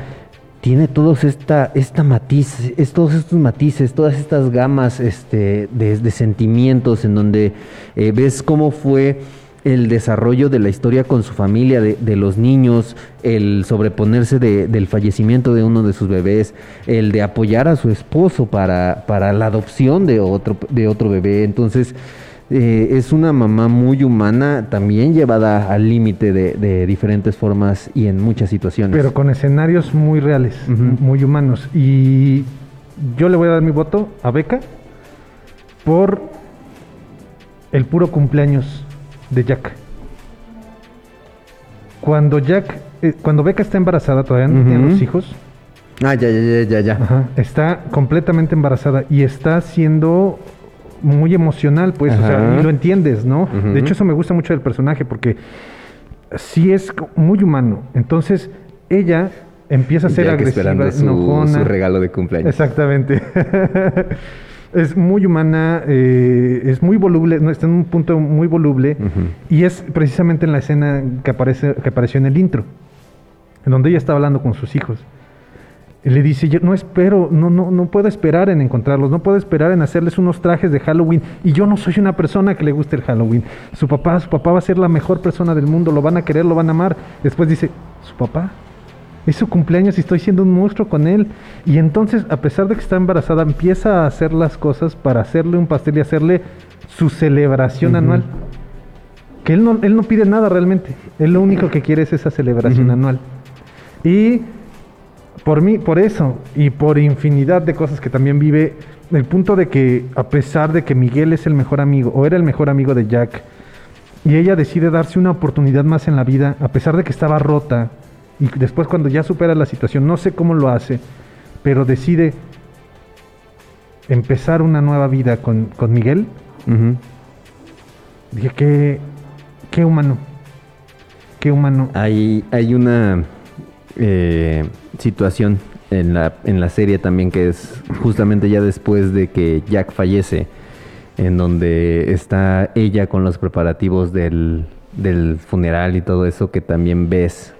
S5: tiene todos esta, esta matiz, es, todos estos matices, todas estas gamas este, de, de sentimientos en donde eh, ves cómo fue el desarrollo de la historia con su familia, de, de los niños, el sobreponerse de- del fallecimiento de uno de sus bebés, el de apoyar a su esposo para, para la adopción de otro, de otro bebé. Entonces, eh, es una mamá muy humana, también llevada al límite de, de diferentes formas y en muchas situaciones.
S6: Pero con escenarios muy reales, muy humanos. Y yo le voy a dar mi voto a Becca por el puro cumpleaños de Jack. Cuando Jack, eh, cuando Becca está embarazada, todavía no tiene los hijos,
S5: Ah, ya, ya, ya, ya, ya.
S6: Ajá, está completamente embarazada y está siendo muy emocional, pues, o sea, y lo entiendes, ¿no? De hecho, eso me gusta mucho del personaje porque sí es muy humano. Entonces, ella empieza a ser
S5: Jack
S6: agresiva,
S5: esperando su,
S6: enojona.
S5: su regalo de cumpleaños.
S6: Exactamente. es muy humana, eh, es muy voluble, no, está en un punto muy voluble y es precisamente en la escena que, aparece, que apareció en el intro, en donde ella está hablando con sus hijos. Y le dice, yo no espero, no, no, no puedo esperar en encontrarlos, no puedo esperar en hacerles unos trajes de Halloween. Y yo no soy una persona que le guste el Halloween. Su papá, su papá va a ser la mejor persona del mundo, lo van a querer, lo van a amar. Después dice, ¿su papá? Es su cumpleaños y estoy siendo un monstruo con él. Y entonces, a pesar de que está embarazada, empieza a hacer las cosas para hacerle un pastel y hacerle su celebración anual. Que él no, él no pide nada realmente. Él lo único que quiere es esa celebración anual. Y por mí, por eso, y por infinidad de cosas que también vive, el punto de que, a pesar de que Miguel es el mejor amigo, o era el mejor amigo de Jack, y ella decide darse una oportunidad más en la vida, a pesar de que estaba rota, y después cuando ya supera la situación, no sé cómo lo hace, pero decide empezar una nueva vida con, con Miguel, dije, qué, qué humano, qué humano.
S5: Hay, hay una eh, situación en la, en la serie también que es justamente ya después de que Jack fallece, en donde está ella con los preparativos del, del funeral y todo eso, que también ves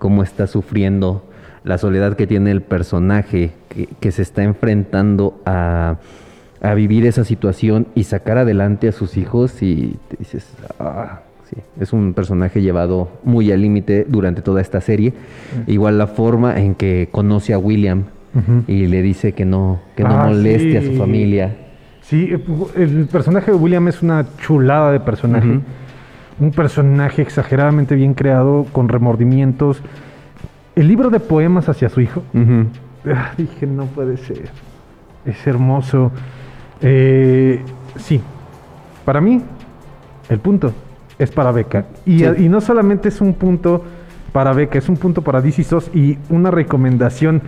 S5: cómo está sufriendo la soledad que tiene el personaje, que, que se está enfrentando a, a vivir esa situación y sacar adelante a sus hijos y te dices, ah, sí, es un personaje llevado muy al límite durante toda esta serie. Igual la forma en que conoce a William y le dice que no, que no
S6: Ah,
S5: moleste a su familia.
S6: Sí, el personaje de William es una chulada de personaje.
S5: Ujú.
S6: Un personaje exageradamente bien creado, con remordimientos. El libro de poemas hacia su hijo. Ah, dije, no puede ser. Es hermoso. Eh, sí, para mí, el punto es para Beca. Y,
S5: Sí.
S6: y no solamente es un punto para Beca, es un punto para DC SOS y una recomendación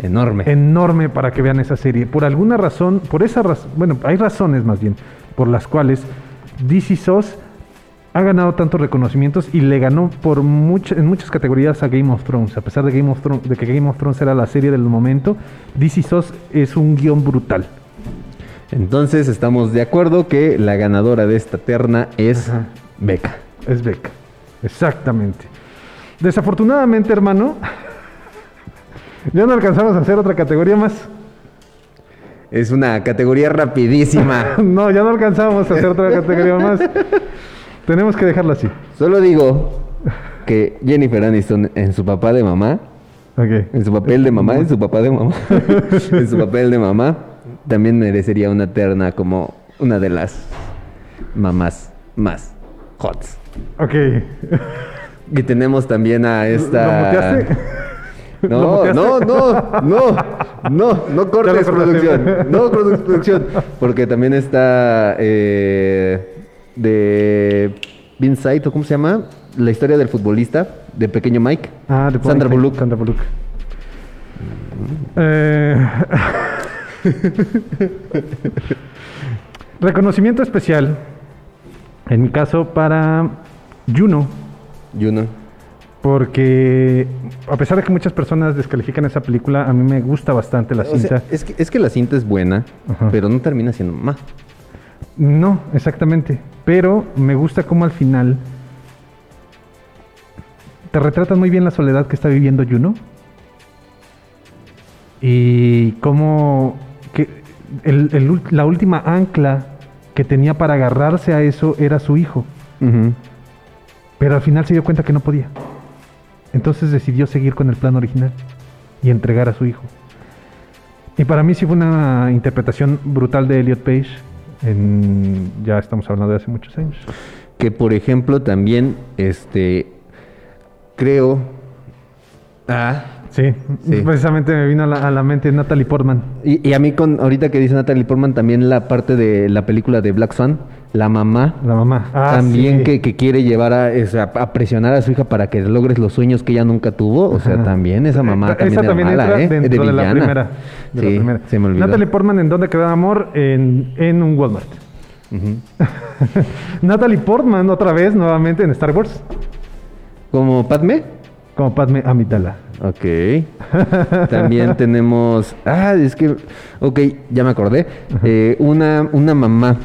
S5: Enorme.
S6: enorme para que vean esa serie. Por alguna razón, por esa razón, bueno, hay razones más bien, por las cuales DC SOS ha ganado tantos reconocimientos y le ganó por en muchas categorías a Game of Thrones. A pesar de, Game of Thrones, de que Game of Thrones era la serie del momento, DC SOS es un guion brutal.
S5: Entonces estamos de acuerdo que la ganadora de esta terna es
S6: Ajá.
S5: Beca.
S6: Es Beca. Exactamente. Desafortunadamente, hermano, ya no alcanzamos a hacer otra categoría más.
S5: Es una categoría rapidísima.
S6: No, ya no alcanzamos a hacer otra categoría más. Tenemos que dejarla así.
S5: Solo digo que Jennifer Aniston en su papá de mamá,
S6: Ok.
S5: en su papel de mamá, en su papá de mamá, en su papel de mamá, también merecería una terna como una de las mamás más hots.
S6: Ok.
S5: Y tenemos también a
S6: ¿Lo
S5: esta...
S6: ¿Lo
S5: No, no, no, no, no, no cortes producción, no cortes producción, porque también está eh, de Inside, ¿o cómo se llama? La historia del futbolista, de Pequeño Mike.
S6: Ah, de
S5: Sandra Bullock.
S6: Sandra Bullock. Eh, Reconocimiento especial, en mi caso, para Juno,
S5: Juno.
S6: porque a pesar de que muchas personas descalifican esa película, a mí me gusta bastante la
S5: O sea,
S6: cinta.
S5: es, que, es que la cinta es buena,
S6: Ajá.
S5: pero no termina siendo más.
S6: No, exactamente. Pero me gusta cómo al final te retratan muy bien la soledad que está viviendo Juno. Y cómo que el- el ul- la última ancla que tenía para agarrarse a eso era su hijo. Pero al final se dio cuenta que no podía. Entonces decidió seguir con el plan original y entregar a su hijo. Y para mí sí fue una interpretación brutal de Elliot Page. En, ya estamos hablando de hace muchos años.
S5: Que por ejemplo también, este, creo... Ah,
S6: Sí,
S5: Sí.
S6: precisamente me vino a la, a la mente Natalie Portman.
S5: Y, y a mí con ahorita que dice Natalie Portman también la parte de la película de Black Swan, la mamá
S6: La mamá. Ah,
S5: también
S6: sí.
S5: que, que quiere llevar a, presionar a su hija para que logres los sueños que ella nunca tuvo, o sea,
S6: Ajá.
S5: también esa mamá
S6: Eh,
S5: también
S6: esa también
S5: mala,
S6: entra
S5: ¿eh?
S6: dentro de, la
S5: villana.
S6: primera. de la
S5: sí,
S6: primera.
S5: se me olvidó.
S6: Natalie Portman, ¿en dónde quedó amor? En, en un Walmart. Natalie Portman, otra vez, nuevamente en Star Wars.
S5: Como Padme.
S6: Como Padme Amidala.
S5: Ok. También tenemos. Ah, es que. Ok, ya me acordé. Eh, una, una mamá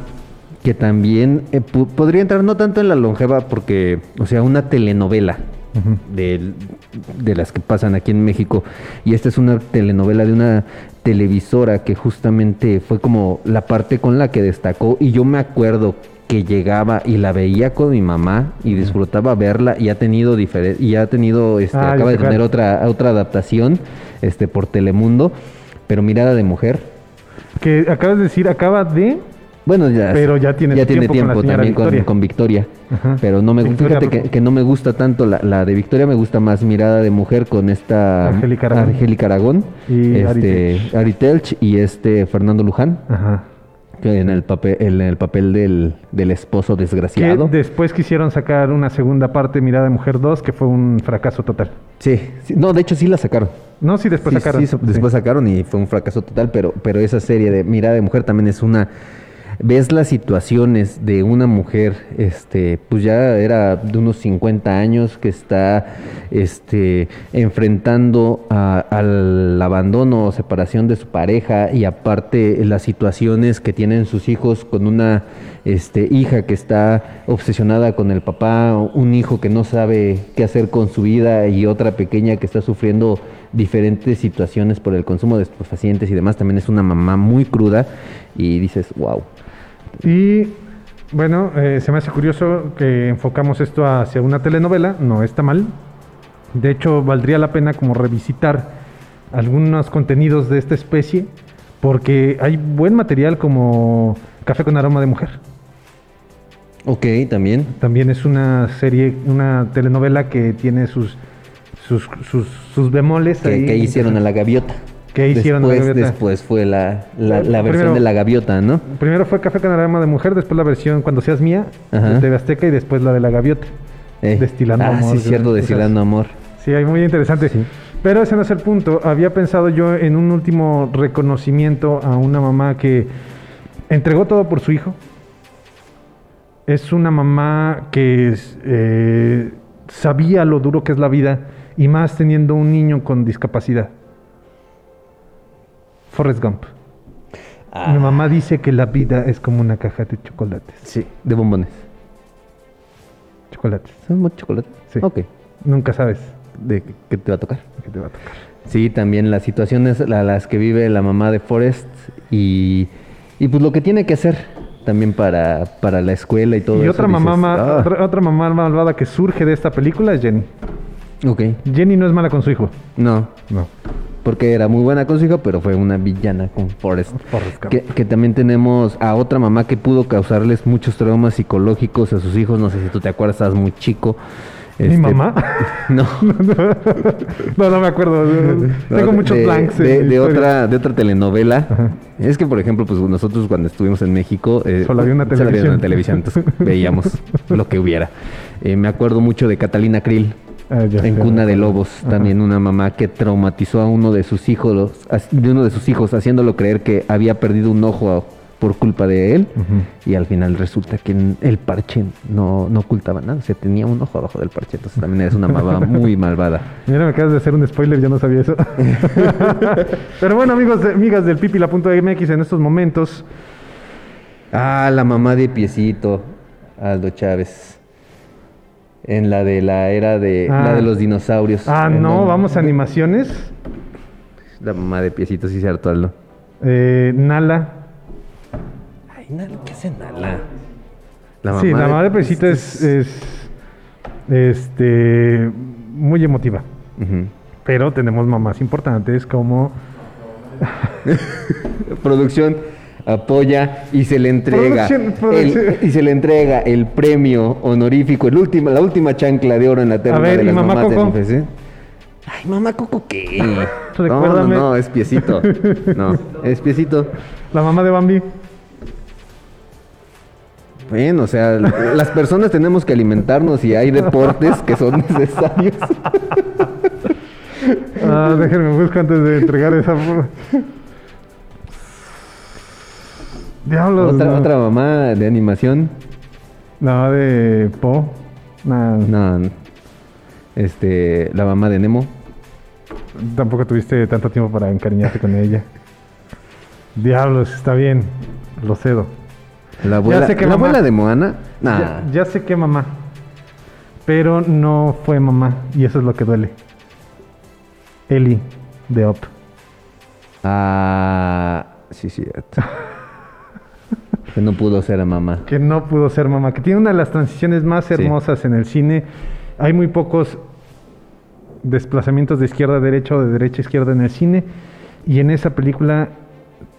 S5: que también eh, podría entrar no tanto en la longeva, porque. O sea, una telenovela del- de las que pasan aquí en México. Y esta es una telenovela de una televisora que justamente fue como la parte con la que destacó. Y yo me acuerdo que llegaba y la veía con mi mamá y disfrutaba verla y ha tenido difere- y ha tenido este
S6: Ah,
S5: acaba de tener otra otra adaptación este por Telemundo, pero Mirada de mujer.
S6: Que acabas de decir, acaba de.
S5: Bueno, ya
S6: Pero ya tiene
S5: ya
S6: su
S5: tiene
S6: tiempo con la
S5: tiempo
S6: señora
S5: también con,
S6: Victoria.
S5: con Victoria.
S6: Ajá.
S5: Pero no me
S6: Victoria
S5: fíjate que, que no me gusta tanto la, la de Victoria, me gusta más Mirada de mujer con esta
S6: Angélica Aragón.
S5: Aragón,
S6: Y
S5: este Ari Telch y este Fernando Luján.
S6: Ajá.
S5: que en el papel en el papel del, del esposo
S6: Que
S5: desgraciado.
S6: después quisieron sacar una segunda parte, Mirada de Mujer 2, que fue un fracaso total.
S5: Sí, sí, no, de hecho sí la sacaron.
S6: No, sí, después
S5: Sí,
S6: sacaron.
S5: sí, después sacaron y fue un fracaso total, pero, pero esa serie de Mirada de Mujer también es una... Ves las situaciones de una mujer, este, pues ya era de unos 50 años que está este, enfrentando a- al abandono o separación de su pareja y aparte las situaciones que tienen sus hijos con una este, hija que está obsesionada con el papá, un hijo que no sabe qué hacer con su vida y otra pequeña que está sufriendo diferentes situaciones por el consumo de estupefacientes y demás. También es una mamá muy cruda y dices, wow.
S6: Y bueno, eh, se me hace curioso que enfocamos esto hacia una telenovela, no está mal. De hecho, valdría la pena como revisitar algunos contenidos de esta especie, porque hay buen material como Café con aroma de mujer.
S5: Ok, también.
S6: También es una serie, una telenovela que tiene sus sus, sus, sus bemoles
S5: Que,
S6: ahí.
S5: que hicieron a la gaviota.
S6: ¿Qué hicieron a la
S5: después,
S6: gaviota?
S5: Después fue la, la, la versión
S6: Primero-
S5: de la gaviota, ¿no?
S6: Primero fue Café con aroma de mujer, después la versión Cuando seas mía
S5: Ajá.
S6: de TV Azteca y después la de la gaviota.
S5: Eh,
S6: Destilando
S5: ah,
S6: amor.
S5: sí, cierto, destilando amor.
S6: Sí, muy interesante. Pero ese no es el punto. Había pensado yo en un último reconocimiento a una mamá que entregó todo por su hijo. Es una mamá que eh, sabía lo duro que es la vida y más teniendo un niño con discapacidad. Forrest Gump. Mi mamá dice que la vida es como una caja de chocolates.
S5: Sí, de bombones.
S6: Chocolates.
S5: ¿Son muchos chocolates?
S6: Sí.
S5: Ok.
S6: Nunca sabes
S5: ¿De qué- te va a tocar?
S6: qué te va a tocar.
S5: Sí, también las situaciones la- las que vive la mamá de Forrest y, y pues lo que tiene que hacer también para, para la escuela y todo
S6: Y
S5: eso.
S6: otra
S5: dices,
S6: mamá, ma-
S5: "Ah".
S6: otra, otra mamá malvada que surge de esta película es Jenny.
S5: Ok,
S6: Jenny no es mala con su hijo.
S5: no,
S6: No.
S5: Porque era muy buena con su hijo, pero fue una villana con Forrest.
S6: Forrest.
S5: Que, que también tenemos a otra mamá que pudo causarles muchos traumas psicológicos a sus hijos. No sé si tú te acuerdas, estabas muy chico.
S6: ¿Mi
S5: Este,
S6: mamá?
S5: No.
S6: no, no me acuerdo. Tengo muchos
S5: de,
S6: blanks.
S5: De, otra, de otra telenovela. Es que, por ejemplo, pues nosotros cuando estuvimos en México... eh,
S6: Solo había una
S5: solo
S6: televisión.
S5: una televisión, entonces veíamos lo que hubiera. Eh, me acuerdo mucho de Catalina Krill.
S6: Ah,
S5: en Cuna de. Lobos,
S6: Ajá.
S5: también una mamá que traumatizó a uno de sus hijos, de uno de sus hijos, haciéndolo creer que había perdido un ojo por culpa de él, y al final resulta que el parche no, no ocultaba nada, o sea, tenía un ojo abajo del parche, entonces también es una mamá muy malvada.
S6: Mira, me acabas de hacer un spoiler, yo no sabía eso. Pero bueno, amigos, amigas del pipila.mx en estos momentos.
S5: Ah, la mamá de Piecito, Aldo Chávez. En la de la era de
S6: Ah.
S5: la de los dinosaurios.
S6: Ah, no, vamos a animaciones.
S5: La mamá de Piecito, sí, cierto, Aldo.
S6: Eh, Nala.
S5: Ay, Nala, ¿qué hace Nala? La
S6: sí, la mamá de Pesito es, es este muy emotiva. Pero tenemos mamás importantes como
S5: Producción apoya y se le entrega
S6: Producción- producción.
S5: el- y se le entrega el premio honorífico, el último, la última chancla de oro en la terna
S6: ver,
S5: de
S6: ¿y
S5: las
S6: mamá
S5: mamás
S6: Coco?
S5: del NFC. Ay, mamá Coco qué? no, no, no, es piecito. No, es piecito.
S6: la mamá de Bambi.
S5: Bueno, o sea, las personas tenemos que alimentarnos y hay deportes que son necesarios.
S6: Ah, déjenme buscar antes de entregar esa. Diablos.
S5: otra,
S6: no.
S5: otra mamá de animación.
S6: La mamá de Po. Nah,
S5: No, no. este, la mamá de Nemo.
S6: Tampoco tuviste tanto tiempo para encariñarte con ella. Diablos, está bien. Lo cedo.
S5: La abuela,
S6: sé que
S5: la
S6: mamá-
S5: abuela de Moana. Nah.
S6: Ya, ya sé que mamá. Pero no fue mamá. Y eso es lo que duele. Eli de Op.
S5: Ah, sí, cierto. Que no pudo ser a mamá.
S6: que no pudo ser mamá, que tiene una de las transiciones más
S5: Sí.
S6: hermosas en el cine. Hay muy pocos desplazamientos de izquierda a derecha o de derecha a izquierda en el cine. Y en esa película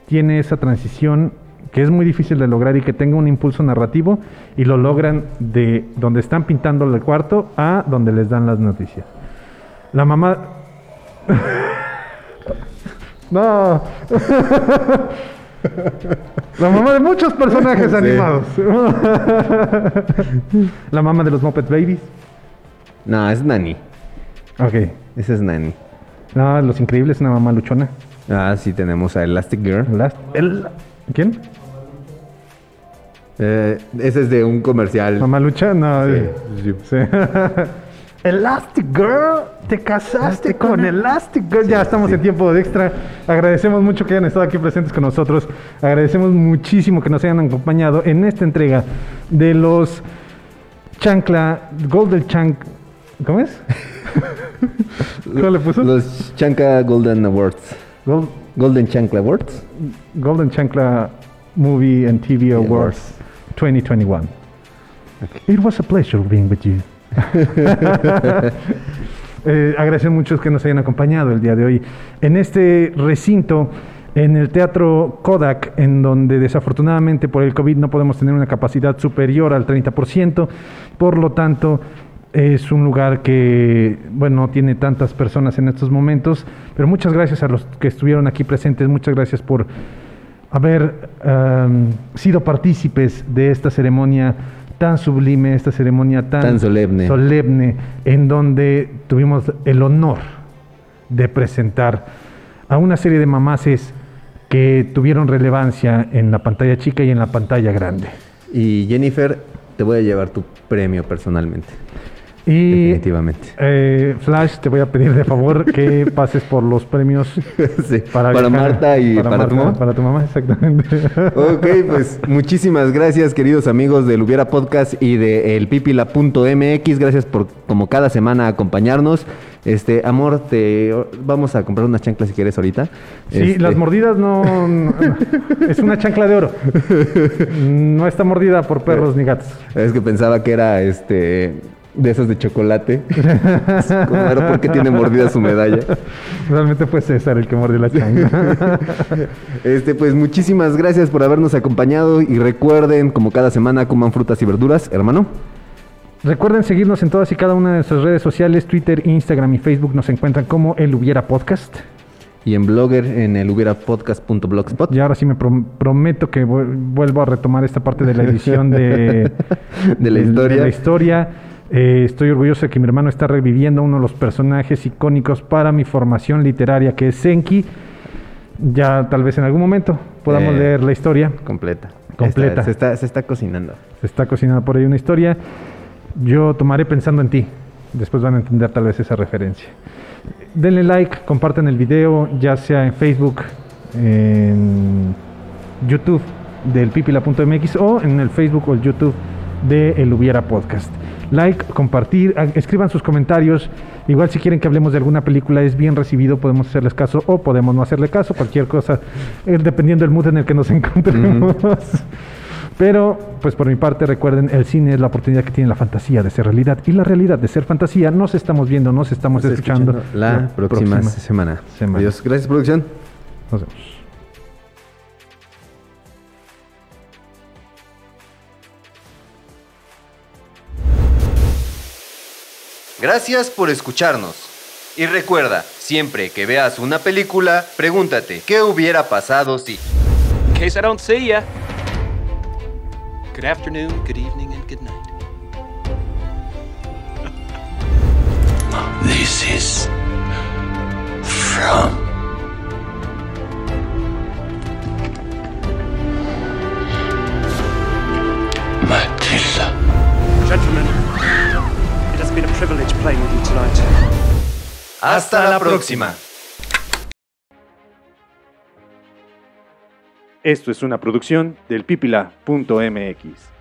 S6: tiene esa transición que es muy difícil de lograr y que tenga un impulso narrativo y lo logran de donde están pintando el cuarto a donde les dan las noticias. La mamá... no. La mamá de muchos personajes
S5: Sí.
S6: animados. La mamá de los Muppet Babies.
S5: No, es Nani.
S6: Ok.
S5: Esa es Nani.
S6: No, Los Increíbles, una mamá luchona.
S5: Ah, sí, tenemos a Elastic Girl.
S6: Last- el- ¿Quién?
S5: Eh, ese es de un comercial.
S6: ¿Mamá lucha? No.
S5: Sí,
S6: eh, sí. Elastic Girl, te casaste con Elastic Girl. Ya estamos en tiempo de extra. Agradecemos mucho que hayan estado aquí presentes con nosotros. Agradecemos muchísimo que nos hayan acompañado en esta entrega de los Chancla, Golden Chank. ¿Cómo es? ¿Cómo le puso?
S5: Los Chanca Golden Awards.
S6: Gol-
S5: Golden Chancla Awards.
S6: Golden Chancla Movie and TV Awards 2021. It was a pleasure being with you. Eh, agradecemos mucho que nos hayan acompañado el día de hoy. En este recinto, en el Teatro Kodak, en donde desafortunadamente por el COVID no podemos tener una capacidad superior al 30%, por lo tanto es un lugar que, bueno, no tiene tantas personas en estos momentos, pero muchas gracias a los que estuvieron aquí presentes, muchas gracias por haber sido partícipes de esta ceremonia tan sublime, esta ceremonia tan,
S5: Tan solemne.
S6: solemne, en donde tuvimos el honor de presentar a una serie de mamaces que tuvieron relevancia en la pantalla chica y en la pantalla grande.
S5: Y Jennifer, te voy a llevar tu premio personalmente.
S6: Y
S5: Definitivamente.
S6: eh, Flash, te voy a pedir de favor que pases por los premios
S5: Sí,
S6: para,
S5: Marta y para tu mamá.
S6: Para tu mamá, exactamente.
S5: Ok, pues muchísimas gracias queridos amigos del Hubiera Podcast y de elpipila.mx. Gracias por como cada semana acompañarnos. Este, amor, te vamos a comprar unas chanclas si quieres ahorita.
S6: Sí,
S5: Este,
S6: las mordidas no, no- Es una chancla de oro. No está mordida por perros ni gatos.
S5: Es que pensaba que era este de esas de chocolate. Era porque tiene mordida su medalla.
S6: Realmente fue César el que mordió la chancla.
S5: Este, pues muchísimas gracias por habernos acompañado y recuerden, como cada semana, coman frutas y verduras, hermano.
S6: Recuerden seguirnos en todas y cada una de nuestras redes sociales, Twitter, Instagram y Facebook. Nos encuentran como El Hubiera Podcast.
S5: Y en Blogger, en el hubierapodcast.blogspot.
S6: Y ahora sí me prom- prometo que vu- vuelvo a retomar esta parte de la edición de,
S5: De la historia.
S6: la historia. Eh, estoy orgulloso de que mi hermano está reviviendo uno de los personajes icónicos para mi formación literaria, que es Senki. Ya tal vez en algún momento podamos
S5: Eh,
S6: leer la historia.
S5: Completa.
S6: Completa.
S5: Se, está, se está cocinando.
S6: Se está cocinando por ahí una historia. Yo tomaré pensando en ti. Después van a entender tal vez esa referencia. Denle like, compartan el video, ya sea en Facebook, en YouTube del pipila.mx o en el Facebook o el YouTube de El Hubiera Podcast. Like, compartir, a- escriban sus comentarios. Igual si quieren que hablemos de alguna película es bien recibido, podemos hacerles caso o podemos no hacerle caso, cualquier cosa, eh, dependiendo del mood en el que nos encontremos. Pero, pues por mi parte, recuerden, el cine es la oportunidad que tiene la fantasía de ser realidad y la realidad de ser fantasía. Nos estamos viendo, nos estamos
S5: Nos
S6: escuchando,
S5: la, próxima, semana.
S6: semana.
S5: Adiós. Gracias, producción.
S6: Nos vemos.
S14: Gracias por escucharnos. Y recuerda, siempre que veas una película, pregúntate, ¿qué hubiera pasado si?
S13: In case I don't see ya. Good afternoon, good evening, and good night.
S12: This is from Matilda.
S15: Gentlemen, been a privilege playing with you tonight.
S14: Hasta la próxima.
S1: Esto es una producción del pipila.mx.